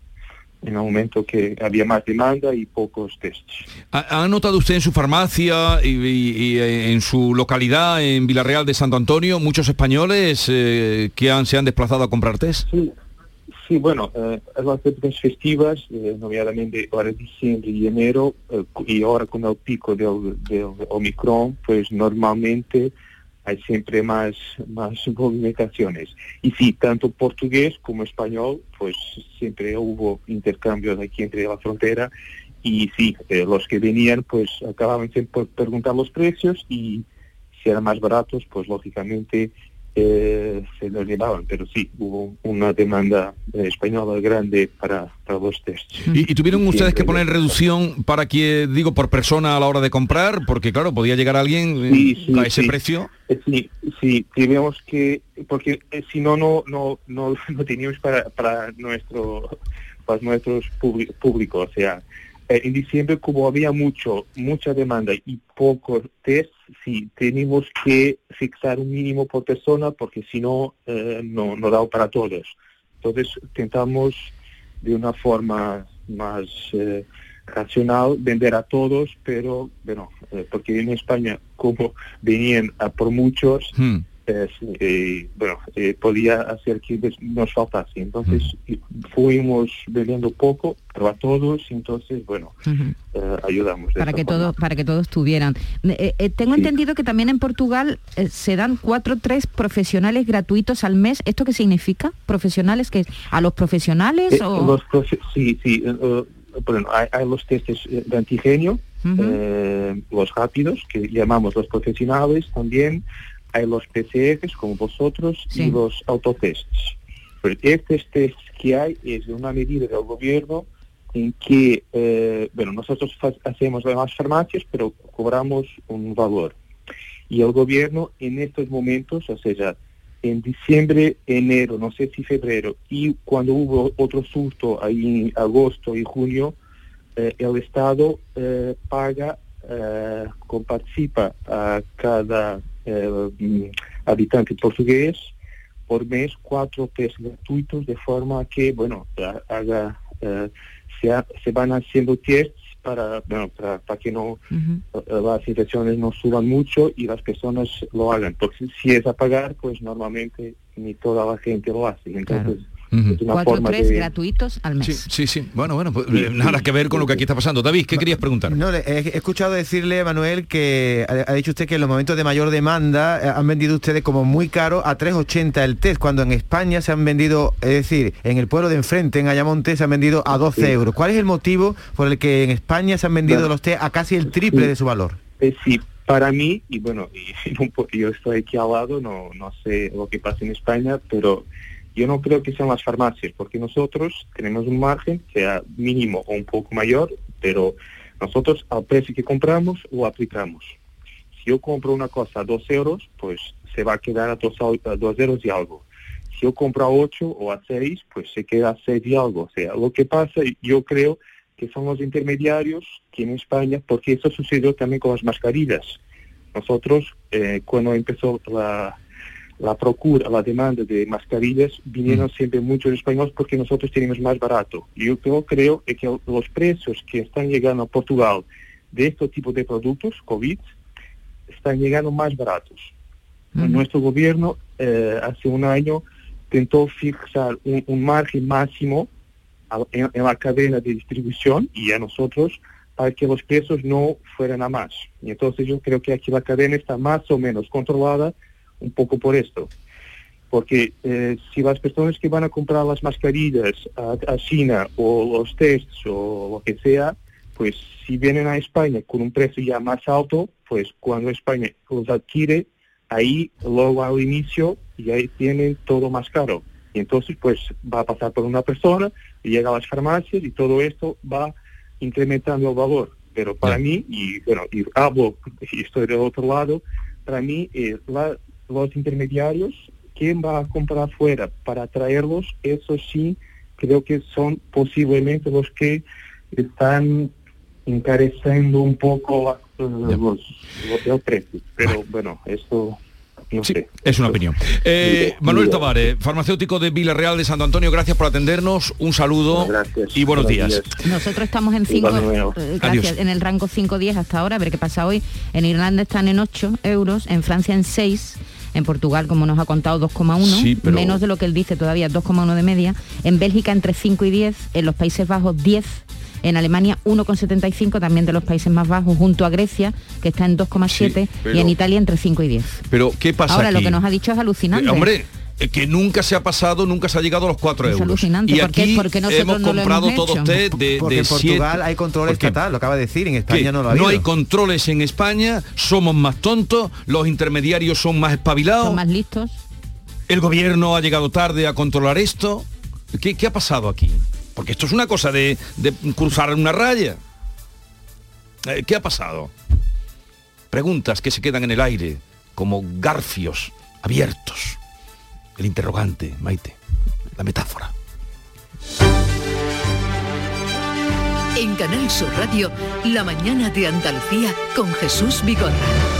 en el momento que había más demanda y pocos tests. ¿Ha, ha notado usted en su farmacia y, y- y en su localidad, en Villarreal de Santo Antonio, muchos españoles eh, que han, se han desplazado a comprar test? Sí, sí bueno, eh, en las épocas festivas, eh, noviadamente ahora diciembre y enero, eh, y ahora con el pico del, del Omicron, pues normalmente hay siempre más, más movimentaciones. Y sí, tanto portugués como español, pues siempre hubo intercambios aquí entre la frontera y sí, eh, los que venían pues acababan siempre por preguntar los precios y si eran más baratos, pues lógicamente eh, se los llevaban, pero sí, hubo una demanda eh, española grande para, para los tests. ¿Y, y tuvieron ustedes que poner reducción para que, digo, por persona a la hora de comprar? Porque claro, podía llegar alguien eh, Sí, sí, a ese sí. precio. Eh, Sí, sí, tenemos que, porque eh, si no, no, no, no, no teníamos para, para nuestro, para nuestros públicos, o sea, eh, en diciembre como había mucho, mucha demanda y pocos test, sí, tenemos que fixar un mínimo por persona porque si no, eh, no, no da para todos. Entonces, intentamos de una forma más eh, racional vender a todos, pero bueno, eh, porque en España como venían por muchos, Hmm. Eh, eh, bueno, eh, podía hacer que nos faltase. Entonces fuimos bebiendo poco, pero a todos, entonces, bueno, eh, ayudamos. para que todos para que todos tuvieran. Tengo entendido que también en Portugal se dan cuatro tres profesionales gratuitos al mes. Esto qué significa profesionales que a los profesionales o los profe- sí, sí, bueno, hay, hay los testes de antigenio, eh, los rápidos, que llamamos los profesionales también, hay los PCRs como vosotros y los autotests. Pero estos tests que hay es una medida del gobierno en que, eh, bueno, nosotros hacemos las farmacias, pero cobramos un valor. Y el gobierno en estos momentos, o sea, en diciembre, enero, no sé si febrero, y cuando hubo otro susto ahí en agosto y junio, eh, el Estado eh, paga, eh, comparticipa a cada eh, mm, habitante portugués por mes cuatro test gratuitos de forma que, bueno, ha- haga, eh, se, ha- se van haciendo tests para, bueno, para, para que no eh, las infecciones no suban mucho y las personas lo hagan. Porque si es a pagar, pues normalmente ni toda la gente lo hace. Entonces, es una cuatro forma tres de... gratuitos al mes Sí, sí, sí. Bueno, bueno, pues, eh, nada que ver con lo que aquí está pasando. David, ¿qué querías preguntar? No, le- he, escuchado decirle, Manuel, que ha, dicho usted que en los momentos de mayor demanda eh, han vendido ustedes como muy caro a 3,80 el test, cuando en España se han vendido, es decir, en el pueblo de enfrente, en Ayamonte, se han vendido a 12 Sí. euros. ¿Cuál es el motivo por el que en España se han vendido Bueno. los test a casi el triple Sí. de su valor? Eh, sí, para mí, y bueno, y yo estoy aquí al lado, no, no sé lo que pasa en España, pero yo no creo que sean las farmacias, porque nosotros tenemos un margen, sea mínimo o un poco mayor, pero nosotros al precio que compramos lo aplicamos. Si yo compro una cosa a 2 euros, pues se va a quedar a 2, a dos euros y algo. Si yo compro a 8 o a 6, pues se queda a 6 y algo. O sea, lo que pasa, yo creo que son los intermediarios que en España, porque eso sucedió también con las mascarillas. Nosotros, eh, cuando empezó la, la procura, la demanda de mascarillas, vinieron siempre muchos españoles porque nosotros tenemos más barato. Y yo creo, que los precios que están llegando a Portugal de este tipo de productos, COVID, están llegando más baratos. Nuestro gobierno eh, hace un año intentó fijar un, un margen máximo a- en, en la cadena de distribución y a nosotros para que los precios no fueran a más. Y entonces yo creo que aquí la cadena está más o menos controlada un poco por esto. Porque eh, si las personas que van a comprar las mascarillas a, a China o los tests o lo que sea, pues si vienen a España con un precio ya más alto, pues cuando España los adquiere, ahí luego al inicio y ahí tienen todo más caro. Y entonces pues va a pasar por una persona, llega a las farmacias y todo esto va incrementando el valor. Pero para mí, y bueno, y hablo y estoy del otro lado, para mí eh, la- los intermediarios, ¿quién va a comprar afuera para traerlos? Eso sí, creo que son posiblemente los que están encareciendo un poco la- los, los- el precio. Pero bueno, esto no sé. Es una opinión. Eh, Manuel Tavares, farmacéutico de Villarreal de Santo Antonio, gracias por atendernos, un saludo y buenos días. Nosotros estamos en 5, Igual, Adiós. en el rango 5-10 hasta ahora, a ver qué pasa hoy. En Irlanda están en 8 euros, en Francia en 6, en Portugal, como nos ha contado, 2,1, Sí, pero- menos de lo que él dice todavía, 2,1 de media. En Bélgica entre 5 y 10, en los Países Bajos 10. En Alemania 1,75 también de los países más bajos, junto a Grecia, que está en 2,7, pero- y en Italia entre 5 y 10. Pero, ¿qué pasa Ahora, lo que nos ha dicho es alucinante. Eh, hombre, que nunca se ha pasado, nunca se ha llegado a los 4 Es euros. alucinante, Y ¿por qué- aquí por qué nosotros hemos no lo comprado hemos todo hecho? usted de, Porque de en Portugal siete- hay control ¿Por qué? estatal, lo acaba de decir, en España ¿Qué? no lo ha habido. hay controles en España, somos más tontos, los intermediarios son más espabilados, Son más listos. el gobierno ha llegado tarde a controlar esto. ¿Qué, qué ha pasado aquí? Porque esto es una cosa de, de cruzar una raya. Eh, ¿Qué ha pasado? Preguntas que se quedan en el aire, como garfios abiertos. El interrogante, Maite, la metáfora. En Canal Sur Radio, La mañana de Andalucía con Jesús Vigorra.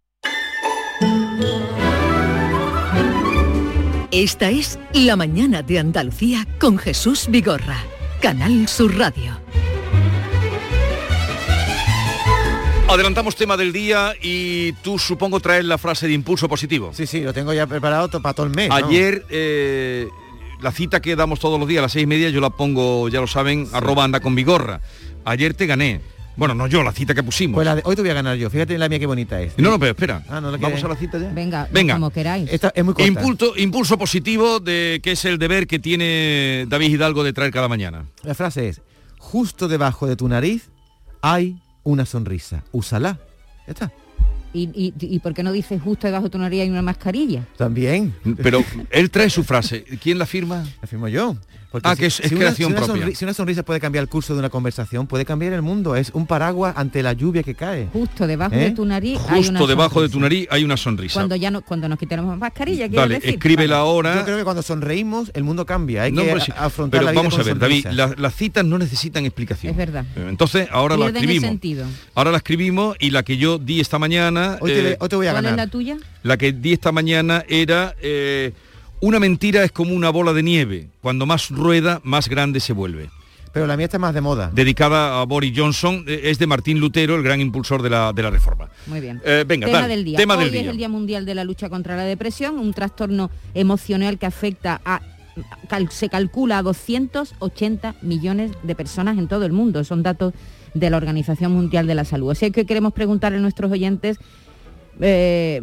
Esta es La Mañana de Andalucía con Jesús Vigorra. Canal Sur Radio. Adelantamos tema del día y tú supongo traes la frase de impulso positivo. Sí, sí, lo tengo ya preparado to- para todo el mes. ¿no? Ayer eh, la cita que damos todos los días a las seis y media yo la pongo, ya lo saben, arroba anda con vigorra. Ayer te gané. Bueno, no yo, la cita que pusimos. Pues la de- hoy te voy a ganar yo. Fíjate la mía qué bonita es. No, no, pero espera. Ah, no la Vamos quieres. a la cita ya. Venga, Venga. como queráis. Esta es muy corta. Impulso, impulso positivo de que es el deber que tiene David Hidalgo de traer cada mañana. La frase es, justo debajo de tu nariz hay una sonrisa. Úsala. Ya está. ¿Y, y, y por qué no dices justo debajo de tu nariz hay una mascarilla? También. Pero él trae su frase. ¿Quién la firma? La firmo yo. Porque Ah, que es- es creación una propia. si una sonrisa puede cambiar el curso de una conversación, puede cambiar el mundo. Es un paraguas ante la lluvia que cae. Justo debajo ¿Eh? de tu nariz hay una Justo debajo de tu nariz hay una sonrisa. Cuando ya no, cuando nos quitemos mascarilla, Vale, decir. escríbela ahora. Yo creo que cuando sonreímos, el mundo cambia. Hay No, que sí, afrontar pero la vida vamos con a ver, David, la- las citas no necesitan explicación. Es verdad. Eh, Entonces, ahora la Pierden escribimos. sentido. Ahora la escribimos y la que yo di esta mañana, Hoy te, eh, hoy te voy a ¿Cuál es ganar. la tuya? la que di esta mañana era eh, una mentira es como una bola de nieve. Cuando más rueda, más grande se vuelve. Pero la mía está más de moda. Dedicada a Boris Johnson, eh, es de Martín Lutero, el gran impulsor de la, de la reforma. Muy bien. Eh, venga, tema dale, del día. tema Hoy del es día. el Día Mundial de la Lucha contra la Depresión, un trastorno emocional que afecta a cal- se calcula a 280 millones de personas en todo el mundo. Son datos de la Organización Mundial de la Salud. Así que queremos preguntarle a nuestros oyentes eh,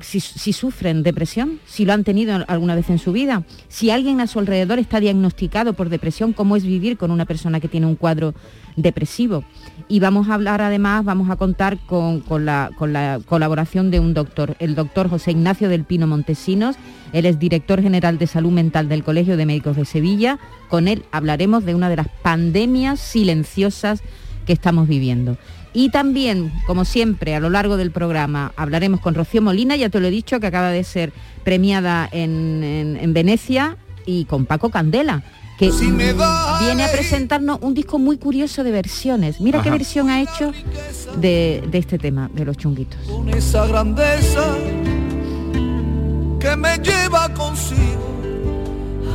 si, sufren depresión, si lo han tenido alguna vez en su vida, si alguien a su alrededor está diagnosticado por depresión, cómo es vivir con una persona que tiene un cuadro depresivo. Y vamos a hablar además, vamos a contar con la colaboración de un doctor, el doctor José Ignacio del Pino Montesinos, él es director general de salud mental del Colegio de Médicos de Sevilla. Con él hablaremos de una de las pandemias silenciosas que estamos viviendo. Y también, como siempre, a lo largo del programa hablaremos con Rocío Molina, ya te lo he dicho, que acaba de ser premiada en, en- en Venecia, y con Paco Candela, que viene a presentarnos un disco muy curioso de versiones. Mira qué versión ha hecho de, de este tema, de los chunguitos. con esa grandeza que me lleva consigo.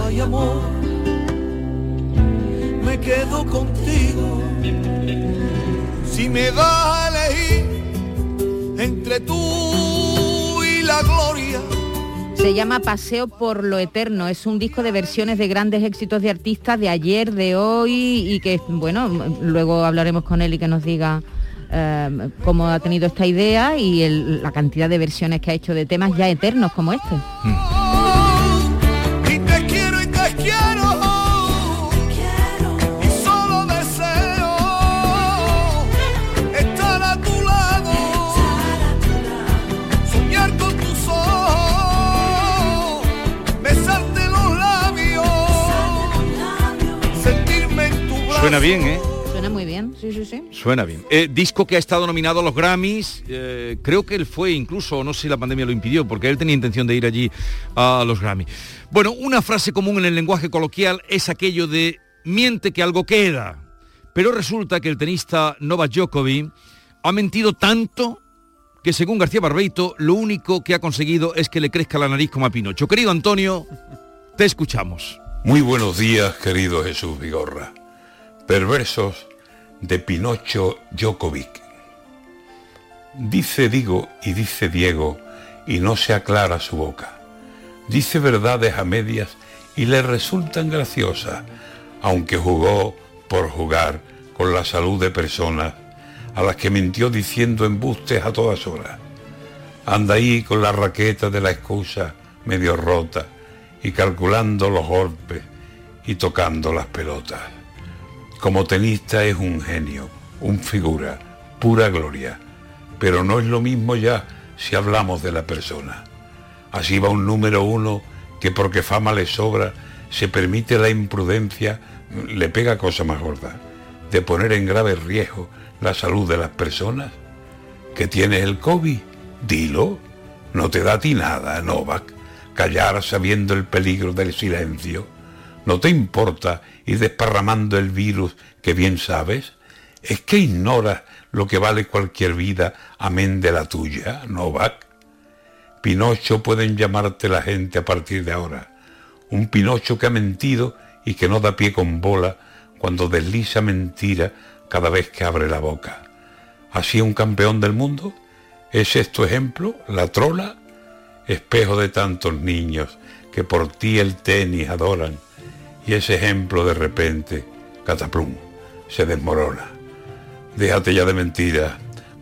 Ay amor, me quedo contigo. Si me das a elegir entre tú y la gloria, Se llama Paseo por lo Eterno. Es un disco de versiones de grandes éxitos de artistas de ayer, de hoy y que, bueno, luego hablaremos con él y que nos diga eh, cómo ha tenido esta idea y el- la cantidad de versiones que ha hecho de temas ya eternos como este. y Suena bien, ¿eh? Suena muy bien, sí, sí, sí. Suena bien. Eh, disco que ha estado nominado a los Grammys, eh, creo que él fue incluso, no sé si la pandemia lo impidió, porque él tenía intención de ir allí a los Grammys. Bueno, una frase común en el lenguaje coloquial es aquello de miente que algo queda. Pero resulta que el tenista Novak Djokovic ha mentido tanto que según García Barbeito, lo único que ha conseguido es que le crezca la nariz como a Pinocho. Querido Antonio, te escuchamos. Muy buenos días, querido Jesús Vigorra. Perversos de Pinocho Djokovic. Dice digo y dice Diego y no se aclara su boca. Dice verdades a medias y le resultan graciosas, aunque jugó por jugar con la salud de personas a las que mintió diciendo embustes a todas horas. Anda ahí con la raqueta de la excusa medio rota y calculando los golpes y tocando las pelotas. Como tenista es un genio, un figura, pura gloria, pero no es lo mismo ya si hablamos de la persona. Así va un número uno que porque fama le sobra, se permite la imprudencia, le pega cosa más gorda, de poner en grave riesgo la salud de las personas. ¿Que tienes el COVID? Dilo. No te da a ti nada, Novak. Callar sabiendo el peligro del silencio. ¿No te importa ir desparramando el virus que bien sabes? ¿Es que ignoras lo que vale cualquier vida amén de la tuya, Novak? Pinocho pueden llamarte la gente a partir de ahora. Un Pinocho que ha mentido y que no da pie con bola cuando desliza mentira cada vez que abre la boca. ¿Así un campeón del mundo? ¿Es esto ejemplo? ¿La trola? Espejo de tantos niños que por ti el tenis adoran y ese ejemplo de repente, cataplum, se desmorona. Déjate ya de mentiras,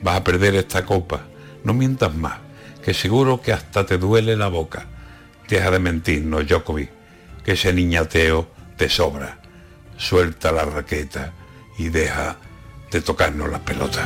vas a perder esta copa, no mientas más, que seguro que hasta te duele la boca. Deja de mentirnos, Djokovic, que ese niñateo te sobra. Suelta la raqueta y deja de tocarnos las pelotas.